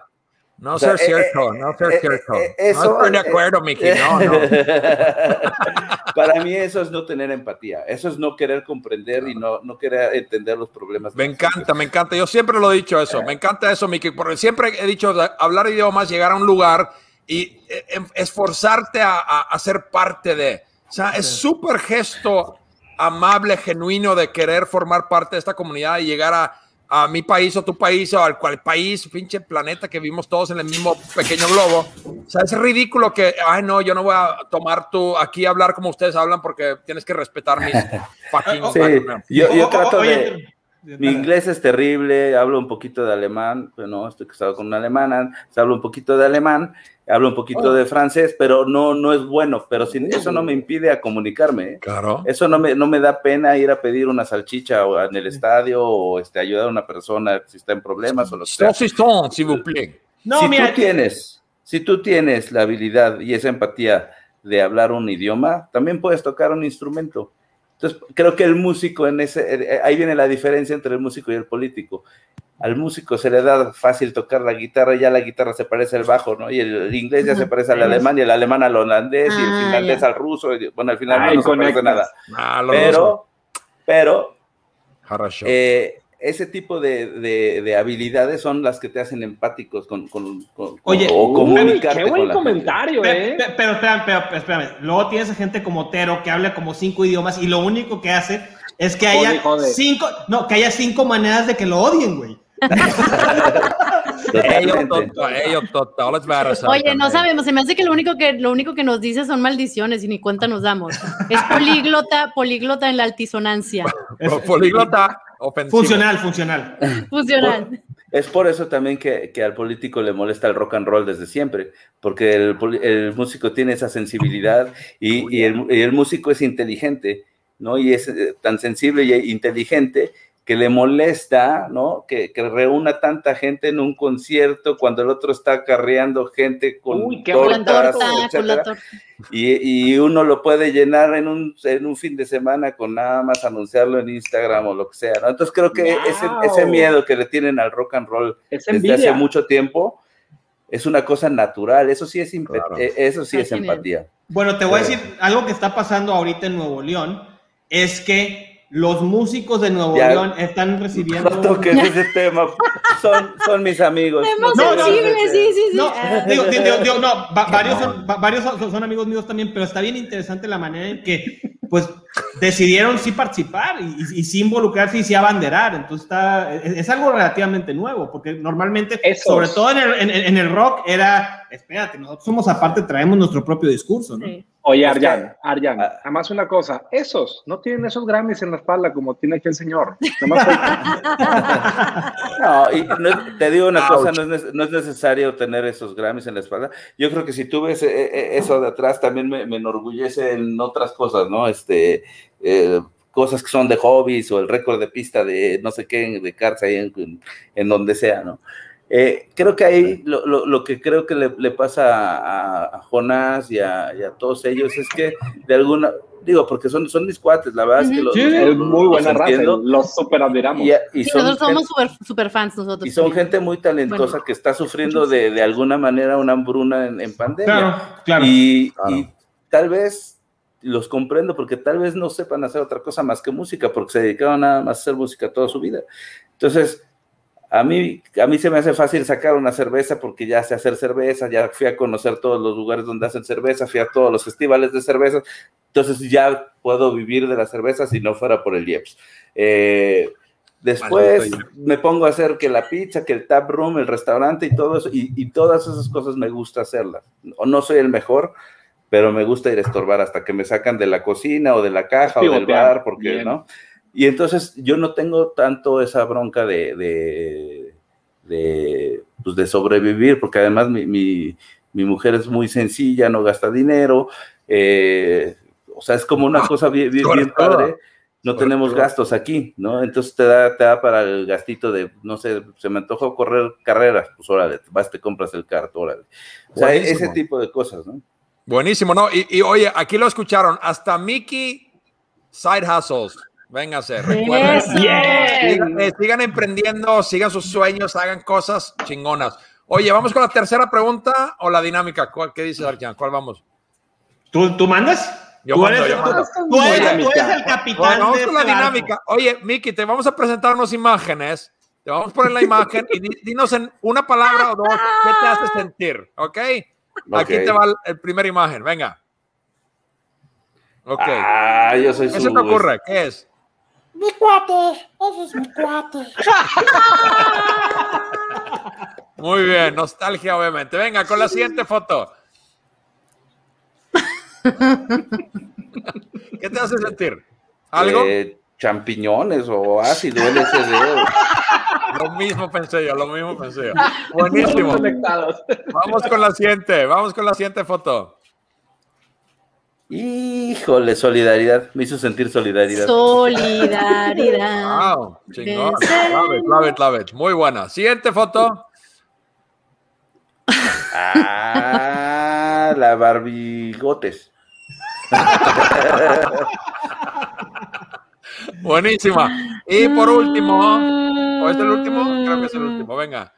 no ser cierto, no ser cierto. no estoy de acuerdo, Miki, no, no. Para mí eso es no tener empatía, eso es no querer comprender y no, no querer entender los problemas. Me encanta, me encanta. Yo siempre lo he dicho eso, me encanta eso, Miki, porque siempre he dicho hablar idiomas, llegar a un lugar y eh, em, esforzarte a, a, ser parte de. O sea, es súper gesto amable, genuino de querer formar parte de esta comunidad y llegar a a mi país o tu país o al cual país, pinche planeta que vivimos todos en el mismo pequeño globo. O sea, es ridículo que, ay, no, yo no voy a tomar tú aquí hablar como ustedes hablan porque tienes que respetar mis fucking. Sí, yo, yo trato de. Mi inglés es terrible, hablo un poquito de alemán, pero no, estoy casado con una alemana, hablo un poquito de alemán, hablo un poquito de francés, pero no, no es bueno, pero sin, eso no me impide a comunicarme. ¿eh? Claro. Eso no me, no me da pena ir a pedir una salchicha en el estadio o este, ayudar a una persona si está en problemas o lo que sea. si No, si tú tienes, si tú tienes la habilidad y esa empatía de hablar un idioma, también puedes tocar un instrumento. Entonces, creo que el músico en ese, eh, eh, ahí viene la diferencia entre el músico y el político. Al músico se le da fácil tocar la guitarra, ya la guitarra se parece al bajo, ¿no? Y el, inglés ya se parece al alemán, y el alemán al holandés, y el ah, finlandés al ruso, bueno, al final no, se parece nada. Ah, pero, pero, eh, ese tipo de, de, habilidades son las que te hacen empáticos con, con, Oye, o comunicarte qué buen comentario, ¿eh? Pero, espérame, pero, espérame, luego tienes a gente como Tero que habla como cinco idiomas y lo único que hace es que haya cinco, no, que haya cinco maneras de que lo odien, güey. Oye, no sabemos, se me hace que lo único que lo único que nos dice son maldiciones y ni cuenta nos damos. Es políglota, políglota en la altisonancia. políglota Funcional, funcional. Funcional. Es por eso también que, al político le molesta el rock and roll desde siempre, porque el, músico tiene esa sensibilidad y, el, músico es inteligente, ¿no? Y es eh, tan sensible e inteligente que le molesta, ¿no? Que, que, reúna tanta gente en un concierto cuando el otro está acarreando gente con Uy, qué tortas, torta, y, y, uno lo puede llenar en un, en un fin de semana con nada más anunciarlo en Instagram o lo que sea, ¿no? Entonces creo que ese, ese, miedo que le tienen al rock and roll desde hace mucho tiempo es una cosa natural, eso sí es, eh, eso sí es empatía. Bueno, te voy a decir algo que está pasando ahorita en Nuevo León, es que los músicos de Nuevo León están recibiendo. No toques ese tema, son, son mis amigos. no, sensible, sí, sí, sí. No, digo, digo, digo, no, varios, son, varios son, amigos míos también, pero está bien interesante la manera en que, pues, decidieron sí participar y, sí involucrarse y sí abanderar. Entonces, está, es, algo relativamente nuevo, porque normalmente, sobre todo en el, en, el, rock, era, espérate, nosotros somos aparte, traemos nuestro propio discurso, ¿no? Oye, Arjan, Arjan, ah. además una cosa, esos no tienen esos Grammys en la espalda como tiene aquí el señor. no, y te digo una cosa, no es, no es, necesario tener esos Grammys en la espalda. Yo creo que si tú ves eh, eh, eso de atrás, también me, enorgullece en otras cosas, ¿no? Este, eh, cosas que son de hobbies o el récord de pista de no sé qué, de ahí en, en donde sea, ¿no? Eh, creo que ahí lo, lo, que creo que le, pasa a, Jonás y a, todos ellos es que de alguna, digo, porque son, son mis cuates, la verdad es que los, sí, muy buena raza, los super admiramos. Y, nosotros somos super, super, fans nosotros. Y son gente muy talentosa que está sufriendo de, de, alguna manera una hambruna en, pandemia. Claro, claro, y, y tal vez los comprendo porque tal vez no sepan hacer otra cosa más que música, porque se dedicaron nada más a hacer música toda su vida. Entonces, a mí, a mí se me hace fácil sacar una cerveza porque ya sé hacer cerveza, ya fui a conocer todos los lugares donde hacen cerveza, fui a todos los festivales de cerveza, entonces ya puedo vivir de la cerveza si no fuera por el IEPS. Eh, después me pongo a hacer que la pizza, que el tap room, el restaurante y todo eso, y, todas esas cosas me gusta hacerlas. No soy el mejor, pero me gusta ir a estorbar hasta que me sacan de la cocina o de la caja o del bar, porque, ¿no? Y entonces yo no tengo tanto esa bronca de, de, de, pues de sobrevivir, porque además mi, mi, mi, mujer es muy sencilla, no gasta dinero, eh, o sea, es como una cosa bien, bien, padre. no tenemos gastos aquí, ¿no? Entonces te da, te da para el gastito de, no sé, se me antojó correr carreras, pues órale, vas, te compras el carto, órale. O sea, ese tipo de cosas, ¿no? Buenísimo, ¿no? Y, y, oye, aquí lo escucharon, hasta Mickey Side Hustles. Véngase, recuerden. Sigan, eh, sigan, emprendiendo, sigan sus sueños, hagan cosas chingonas. Oye, ¿vamos con la tercera pregunta o la dinámica? ¿Qué dices, Arjan? ¿Cuál vamos? ¿Tú, tú mandas? Yo tú, eres, yo tú, eres, el capitán. vamos con la dinámica. Oye, Miki, te vamos a presentar unas imágenes. Te vamos a poner la imagen y dinos en una palabra o dos qué te hace sentir, ¿ok? Aquí te va el primer imagen, venga. Ok. Ah, yo soy ¿Qué se te ocurre? ¿Qué es? Mi cuate, ese es mi cuate. Muy bien, nostalgia obviamente. Venga, con la siguiente foto. ¿Qué te hace sentir? ¿Algo? Eh, champiñones o ácido LSD. Lo mismo pensé yo, lo mismo pensé yo. Buenísimo. Vamos con la siguiente, vamos con la siguiente foto. Híjole, solidaridad. Me hizo sentir solidaridad. Solidaridad. Wow, chingón. Love it, love it, Muy buena. Siguiente foto. Ah, la barbigotes. Buenísima. Y por último, ¿o es el último? Creo que es el último. Venga.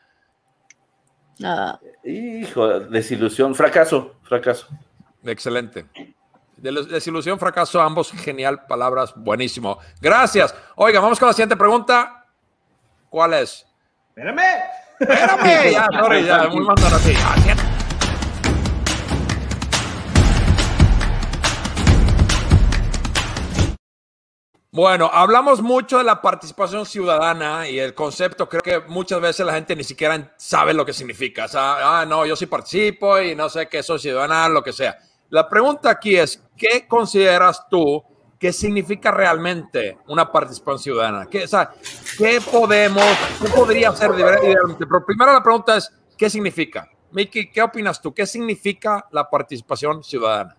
Hijo, desilusión, fracaso, fracaso. Excelente. Desilusión, fracaso, ambos genial, palabras, buenísimo. Gracias. Oiga, vamos con la siguiente pregunta. ¿Cuál es? Espérame. Espérame. Ya, sorry, ya, muy mandado así. Bueno, hablamos mucho de la participación ciudadana y el concepto, creo que muchas veces la gente ni siquiera sabe lo que significa. O sea, ah, no, yo sí participo y no sé qué soy ciudadana, lo que sea. La pregunta aquí es, ¿qué consideras tú que significa realmente una participación ciudadana? ¿Qué, o sea, ¿qué podemos, qué podría ser idealmente? Pero primero la pregunta es, ¿qué significa? Miki, ¿qué opinas tú? ¿Qué significa la participación ciudadana?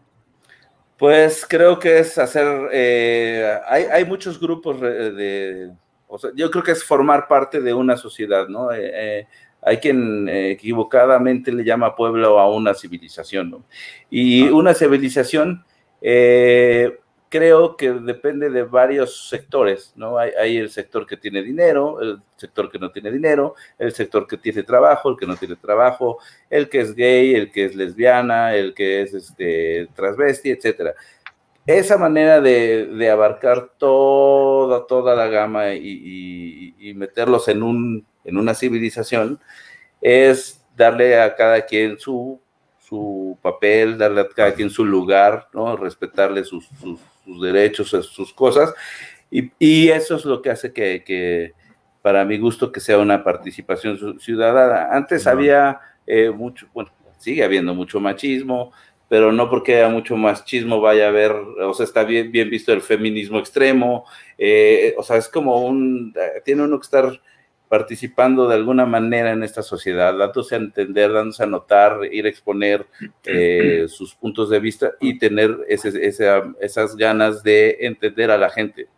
Pues creo que es hacer, eh, hay, hay, muchos grupos de, o sea, yo creo que es formar parte de una sociedad, ¿no? Eh, eh, hay quien equivocadamente le llama pueblo a una civilización, ¿no? Y una civilización creo que depende de varios sectores, ¿no? Hay, hay, el sector que tiene dinero, el sector que no tiene dinero, el sector que tiene trabajo, el que no tiene trabajo, el que es gay, el que es lesbiana, el que es este, transvesti, etcétera. Esa manera de, de, abarcar toda, toda la gama y, y, y meterlos en, un, en una civilización es darle a cada quien su, su papel, darle a cada quien su lugar, ¿no? respetarle sus, sus sus derechos, sus cosas, y, y, eso es lo que hace que, que, para mi gusto, que sea una participación ciudadana. Antes había eh, mucho, bueno, sigue habiendo mucho machismo, pero no porque haya mucho machismo vaya a haber, o sea, está bien, bien visto el feminismo extremo, eh, o sea, es como un, tiene uno que estar participando de alguna manera en esta sociedad, dándose a entender, dándose a notar, ir a exponer eh, sus puntos de vista y tener ese, esas ganas de entender a la gente.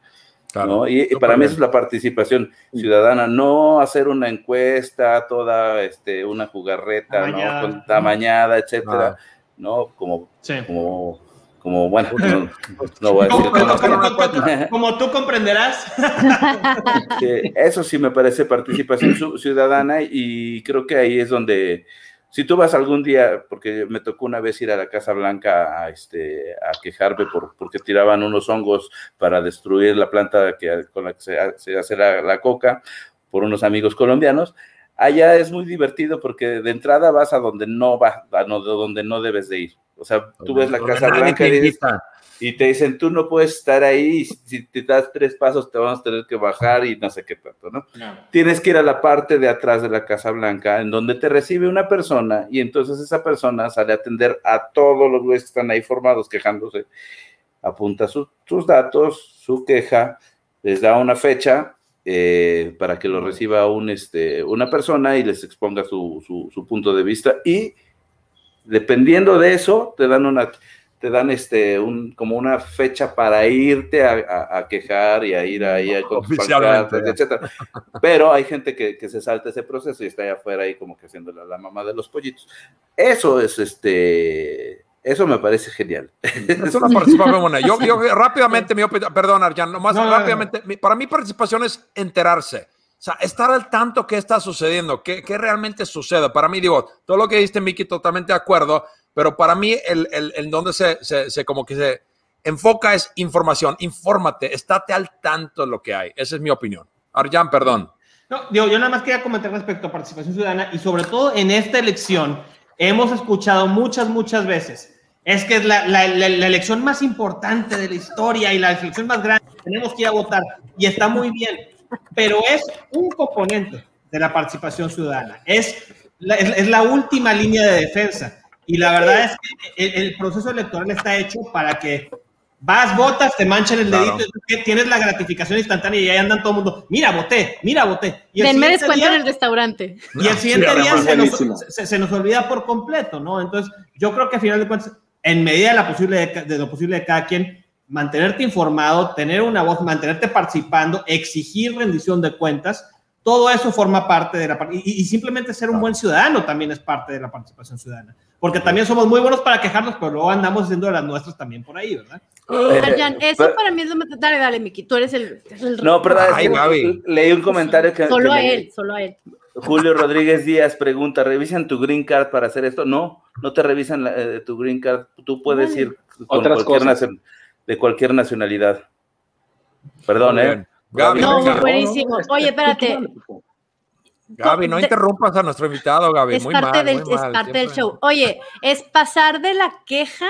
¿no? Y, para mí eso es la participación ciudadana, no hacer una encuesta, toda este, una jugarreta, ¿no? Con tamañada, etcétera, ¿no? Como, como como bueno, no, voy a decir como, como, tú comprenderás. Eso sí me parece participación ciudadana y creo que ahí es donde, si tú vas algún día, porque me tocó una vez ir a la Casa Blanca a, este, a quejarme por, porque tiraban unos hongos para destruir la planta que, con la que se, hace la, la coca por unos amigos colombianos, allá es muy divertido porque de entrada vas a donde no vas, a donde no debes de ir. O sea, tú ves la Casa Blanca y, te dicen, tú no puedes estar ahí, si te das tres pasos te vamos a tener que bajar y no sé qué tanto, ¿no? Tienes que ir a la parte de atrás de la Casa Blanca, en donde te recibe una persona y entonces esa persona sale a atender a todos los güeyes que están ahí formados quejándose, apunta sus datos, su queja, les da una fecha eh, para que lo reciba un, este, una persona y les exponga su, su, su punto de vista y dependiendo de eso, te dan una, te dan este un como una fecha para irte a, quejar y a ir ahí a etcétera. Pero hay gente que, que, se salta ese proceso y está allá afuera ahí como que haciendo la, mamá de los pollitos. Eso es este eso me parece genial. Es una participación buena. Yo, yo rápidamente, mi perdón, Arjan, nomás rápidamente, para mí participación es enterarse. Sea, estar al tanto qué está sucediendo, qué, qué realmente sucede. Para mí, digo, todo lo que dijiste, Miki, totalmente de acuerdo, pero para mí, el, el, el donde se, se, se, como que se enfoca es información. Infórmate, estate al tanto de lo que hay. Esa es mi opinión. Arjan, perdón. No, digo, yo nada más quería comentar respecto a participación ciudadana y sobre todo en esta elección hemos escuchado muchas, muchas veces es que es la, la, la, elección más importante de la historia y la elección más grande. Tenemos que ir a votar y está muy bien, pero es un componente de la participación ciudadana. Es la, es, la última línea de defensa. Y la verdad es que el, proceso electoral está hecho para que vas, votas, te manchan el dedito, tienes la gratificación instantánea y ahí andan todo el mundo, mira, voté, mira, voté. Y Denme descuento en el restaurante. Y el siguiente día se nos, se, se nos, olvida por completo, ¿no? Entonces, yo creo que al final de cuentas en medida de, la posible de, lo posible de cada quien, mantenerte informado, tener una voz, mantenerte participando, exigir rendición de cuentas, todo eso forma parte de la y, y simplemente ser un buen ciudadano también es parte de la participación ciudadana. Porque también somos muy buenos para quejarnos, pero luego andamos haciendo las nuestras también por ahí, ¿verdad? Arjan, eso para mí es lo más... Dale, dale, Miki, tú eres el... no, pero leí un comentario que... Solo a él, solo a él. Julio Rodríguez Díaz pregunta, ¿revisan tu green card para hacer esto? No, no te revisan eh, tu green card. Tú puedes ir con cualquier de cualquier nacionalidad. Perdón, ¿eh? Gaby, no, buenísimo. Oye, espérate. Gaby, no interrumpas a nuestro invitado, Gaby. Es muy parte, mal, del, es parte del show. Oye, es pasar de la queja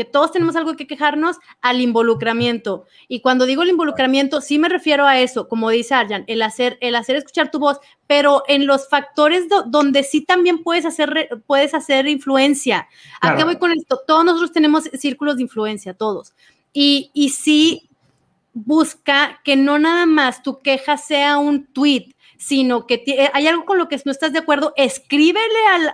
que todos tenemos algo que quejarnos, al involucramiento. Y cuando digo el involucramiento, sí me refiero a eso, como dice Arjan, el hacer, el hacer escuchar tu voz, pero en los factores donde sí también puedes hacer, puedes hacer influencia. ¿A qué voy con esto? Todos nosotros tenemos círculos de influencia, todos. Y, y sí busca que no nada más tu queja sea un tweet, sino que eh, hay algo con lo que no estás de acuerdo, escríbele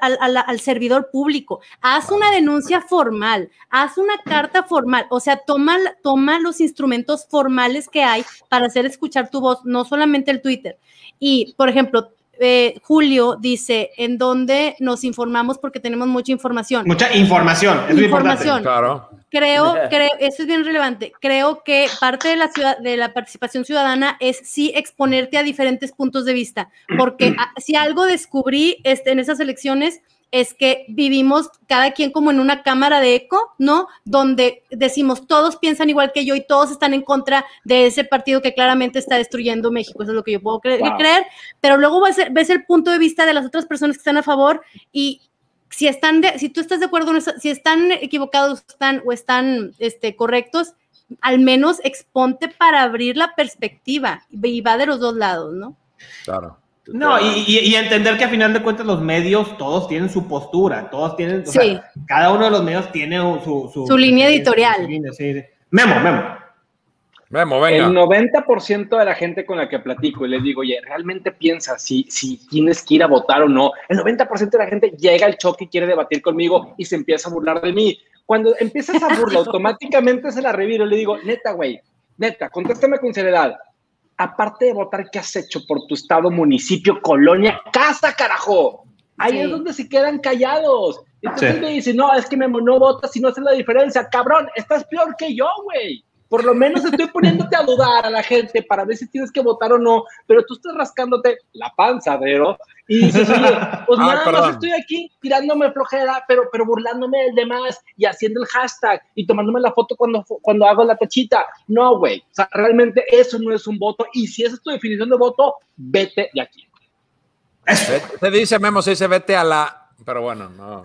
al, servidor público, haz una denuncia formal, haz una carta formal, o sea, toma los instrumentos formales que hay para hacer escuchar tu voz, no solamente el Twitter. Y, por ejemplo, eh, Julio dice, en donde nos informamos porque tenemos mucha información. Mucha información, es información. Claro. Creo, creo, eso es bien relevante. Creo que parte de la ciudad, de la participación ciudadana es sí exponerte a diferentes puntos de vista, porque si algo descubrí este, en esas elecciones es que vivimos cada quien como en una cámara de eco, ¿no? Donde decimos todos piensan igual que yo y todos están en contra de ese partido que claramente está destruyendo México. Eso es lo que yo puedo creer, pero luego ves, ves, el punto de vista de las otras personas que están a favor y si están de, si tú estás de acuerdo, si están equivocados están, o están este, correctos, al menos exponte para abrir la perspectiva y va de los dos lados, ¿no? Claro. No, y, entender que a final de cuentas los medios todos tienen su postura, todos tienen, sí. cada uno de los medios tiene su, su, línea editorial. Memo, memo. Memo, venga. El 90% de la gente con la que platico y les digo, oye, ¿realmente piensas si, si tienes que ir a votar o no? El 90% de la gente llega al choque y quiere debatir conmigo y se empieza a burlar de mí. Cuando empiezas a burlar, automáticamente se la reviro. Le digo, neta, güey, neta, contéstame con seriedad aparte de votar, ¿qué has hecho por tu estado, municipio, colonia, casa, carajo? Ahí es donde se quedan callados. Entonces me dicen, no, es que me no votas y no hace la diferencia. Cabrón, estás peor que yo, güey. Por lo menos estoy poniéndote a dudar a la gente para ver si tienes que votar o no, pero tú estás rascándote la panza, Vero, y dices, oye, pues nada más estoy aquí tirándome flojera, pero, pero burlándome del demás y haciendo el hashtag y tomándome la foto cuando, cuando hago la tachita. No, güey, o sea, realmente eso no es un voto, y si esa es tu definición de voto, vete de aquí. Se dice, Memo, se dice vete a la pero bueno, no.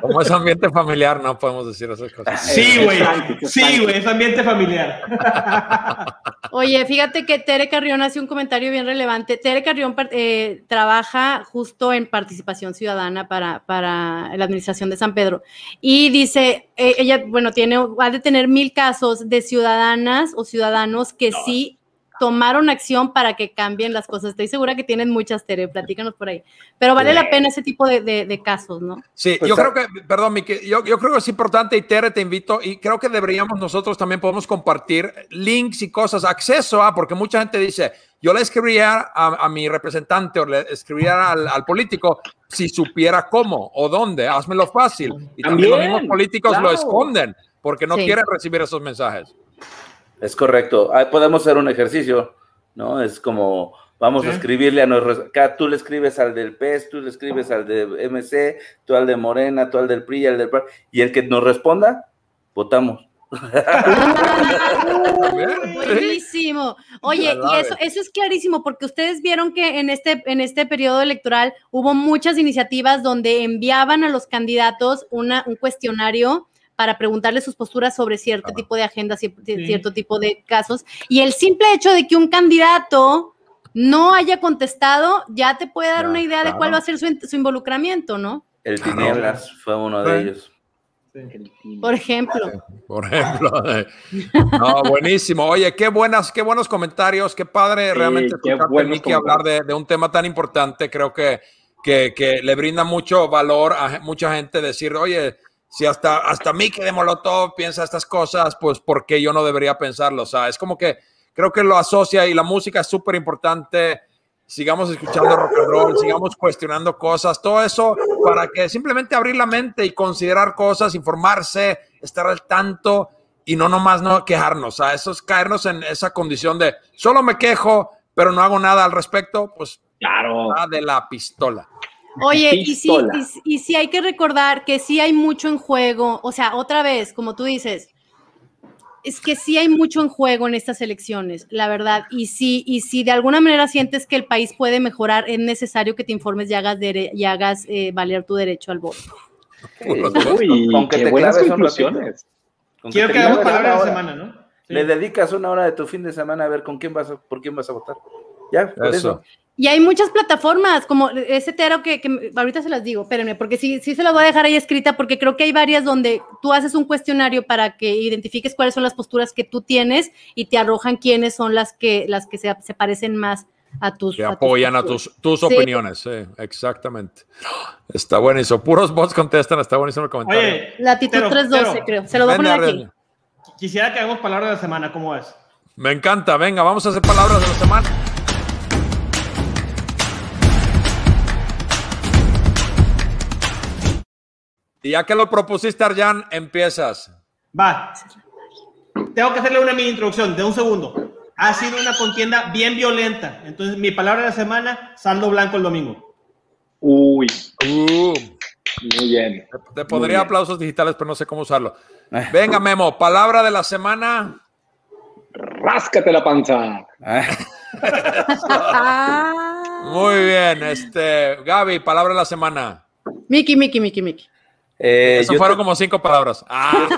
Como es ambiente familiar, no podemos decir esas cosas. Sí, güey. Sí, güey, es ambiente familiar. Oye, fíjate que Tere Carrión hace un comentario bien relevante. Tere Carrión eh, trabaja justo en participación ciudadana para, para la administración de San Pedro. Y dice, eh, ella, bueno, tiene, ha de tener mil casos de ciudadanas o ciudadanos que sí tomaron acción para que cambien las cosas. Estoy segura que tienen muchas, Tere, platícanos por ahí. Pero vale la pena ese tipo de, de, casos, ¿no? Sí, pues yo creo que, perdón, yo, yo creo que es importante y Tere, te invito, y creo que deberíamos nosotros también podemos compartir links y cosas, acceso a, porque mucha gente dice, yo le escribiría a, mi representante o le escribiría al, al, político si supiera cómo o dónde, házmelo fácil. Y también, los mismos políticos lo esconden porque no quieren recibir esos mensajes. Es correcto. podemos hacer un ejercicio, ¿no? Es como, vamos a escribirle a nuestros, acá tú le escribes al del PES, tú le escribes al de MC, tú al de Morena, tú al del PRI, al del PRI, y el que nos responda, votamos. Buenísimo. Oye, y eso, eso es clarísimo, porque ustedes vieron que en este, en este periodo electoral hubo muchas iniciativas donde enviaban a los candidatos una, un cuestionario para preguntarle sus posturas sobre cierto tipo de agendas, y cierto tipo de casos. Y el simple hecho de que un candidato no haya contestado ya te puede dar una idea de cuál va a ser su, involucramiento, ¿no? El Tinieblas fue uno de ellos. Por ejemplo. Por ejemplo. No, buenísimo. Oye, qué buenas, qué buenos comentarios, qué padre realmente escucharte, hablar de, de, un tema tan importante. Creo que, que, que, le brinda mucho valor a mucha gente decir, oye, si hasta, hasta Mickey de Molotov piensa estas cosas, pues ¿por qué yo no debería pensarlo? O sea, es como que creo que lo asocia y la música es súper importante. Sigamos escuchando rock and roll, sigamos cuestionando cosas, todo eso para que simplemente abrir la mente y considerar cosas, informarse, estar al tanto y no nomás no quejarnos. O sea, eso es caernos en esa condición de solo me quejo, pero no hago nada al respecto, pues claro. de la pistola. Oye, y sí, y, sí hay que recordar que sí hay mucho en juego, o sea, otra vez, como tú dices, es que sí hay mucho en juego en estas elecciones, la verdad, y sí, y si de alguna manera sientes que el país puede mejorar, es necesario que te informes y hagas, y hagas eh, valer tu derecho al voto. Uy, qué buenas conclusiones. Quiero que hagamos palabras de semana, ¿no? Le dedicas una hora de tu fin de semana a ver con quién vas a, por quién vas a votar. Ya, por eso. Y hay muchas plataformas, como ese tero que, que, ahorita se las digo, espérenme, porque sí, sí se las voy a dejar ahí escrita, porque creo que hay varias donde tú haces un cuestionario para que identifiques cuáles son las posturas que tú tienes y te arrojan quiénes son las que, las que se, se parecen más a tus. Que apoyan a tus, tus opiniones, sí, exactamente. Está buenísimo. Puros bots contestan, está buenísimo el comentario. Oye, Latitud 312, creo. Se lo voy a poner aquí. Quisiera que hagamos palabras de la semana, ¿cómo es? Me encanta, venga, vamos a hacer palabras de la semana. Y ya que lo propusiste, Arjan, empiezas. Va. Tengo que hacerle una mini introducción de un segundo. Ha sido una contienda bien violenta. Entonces, mi palabra de la semana, saldo blanco el domingo. Uy. Uh. Muy bien. Te, pondría aplausos digitales, pero no sé cómo usarlo. Venga, Memo, palabra de la semana. Ráscate la panza. Muy bien. Este, Gaby, palabra de la semana. Miki, Miki, Miki, Miki. Eh, Eso fueron como cinco palabras. Ah.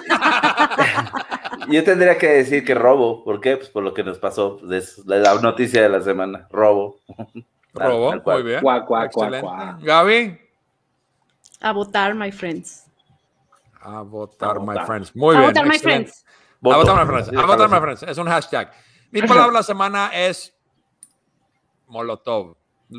yo tendría que decir que robo. ¿Por qué? Pues por lo que nos pasó. Es la noticia de la semana. Robo. Robo, muy bien. Gaby. A votar, my friends. A votar, my friends. Muy bien. A votar, my friends. A votar, my friends. A votar, my friends. Es un hashtag. Mi palabra de la semana es Molotov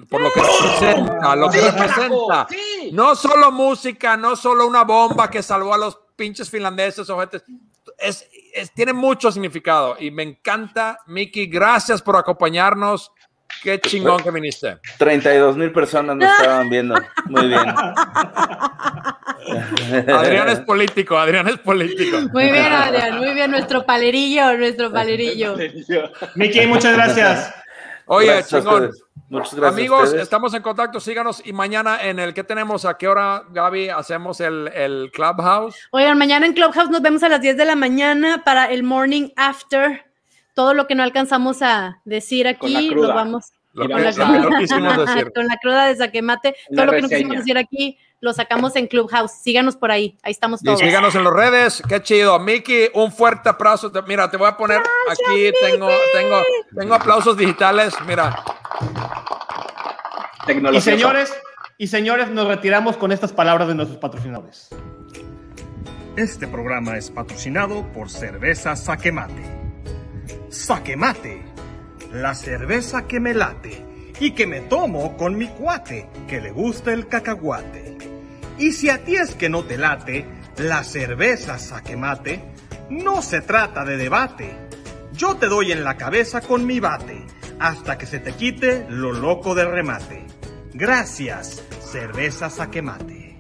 por lo que representa, lo que representa. No solo música, no solo una bomba que salvó a los pinches finlandeses o es, tiene mucho significado y me encanta, Miki, gracias por acompañarnos. Qué chingón que viniste. 32 mil personas nos estaban viendo. Muy bien. Adrián es político, Adrián es político. Muy bien, Adrián, muy bien, nuestro palerillo, nuestro palerillo. Miki, muchas gracias. Oye, chingón. Muchas gracias. Amigos, estamos en contacto, síganos y mañana en el que tenemos, ¿a qué hora, Gaby, hacemos el, el, Clubhouse? Oigan, mañana en Clubhouse nos vemos a las 10 de la mañana para el Morning After. Todo lo que no alcanzamos a decir aquí, lo vamos. con, la cruda, con la cruda de saquemate, todo lo que no quisimos decir aquí, lo sacamos en Clubhouse. Síganos por ahí, ahí estamos todos. Y síganos en las redes, qué chido. Miki, un fuerte aplauso. Mira, te voy a poner aquí, tengo, tengo, tengo aplausos digitales, mira. Y señores, y señores, nos retiramos con estas palabras de nuestros patrocinadores. Este programa es patrocinado por Cerveza Saquemate. Saquemate, la cerveza que me late y que me tomo con mi cuate que le gusta el cacahuate. Y si a ti es que no te late la cerveza saque mate, no se trata de debate. Yo te doy en la cabeza con mi bate hasta que se te quite lo loco de remate. Gracias, cerveza saque mate.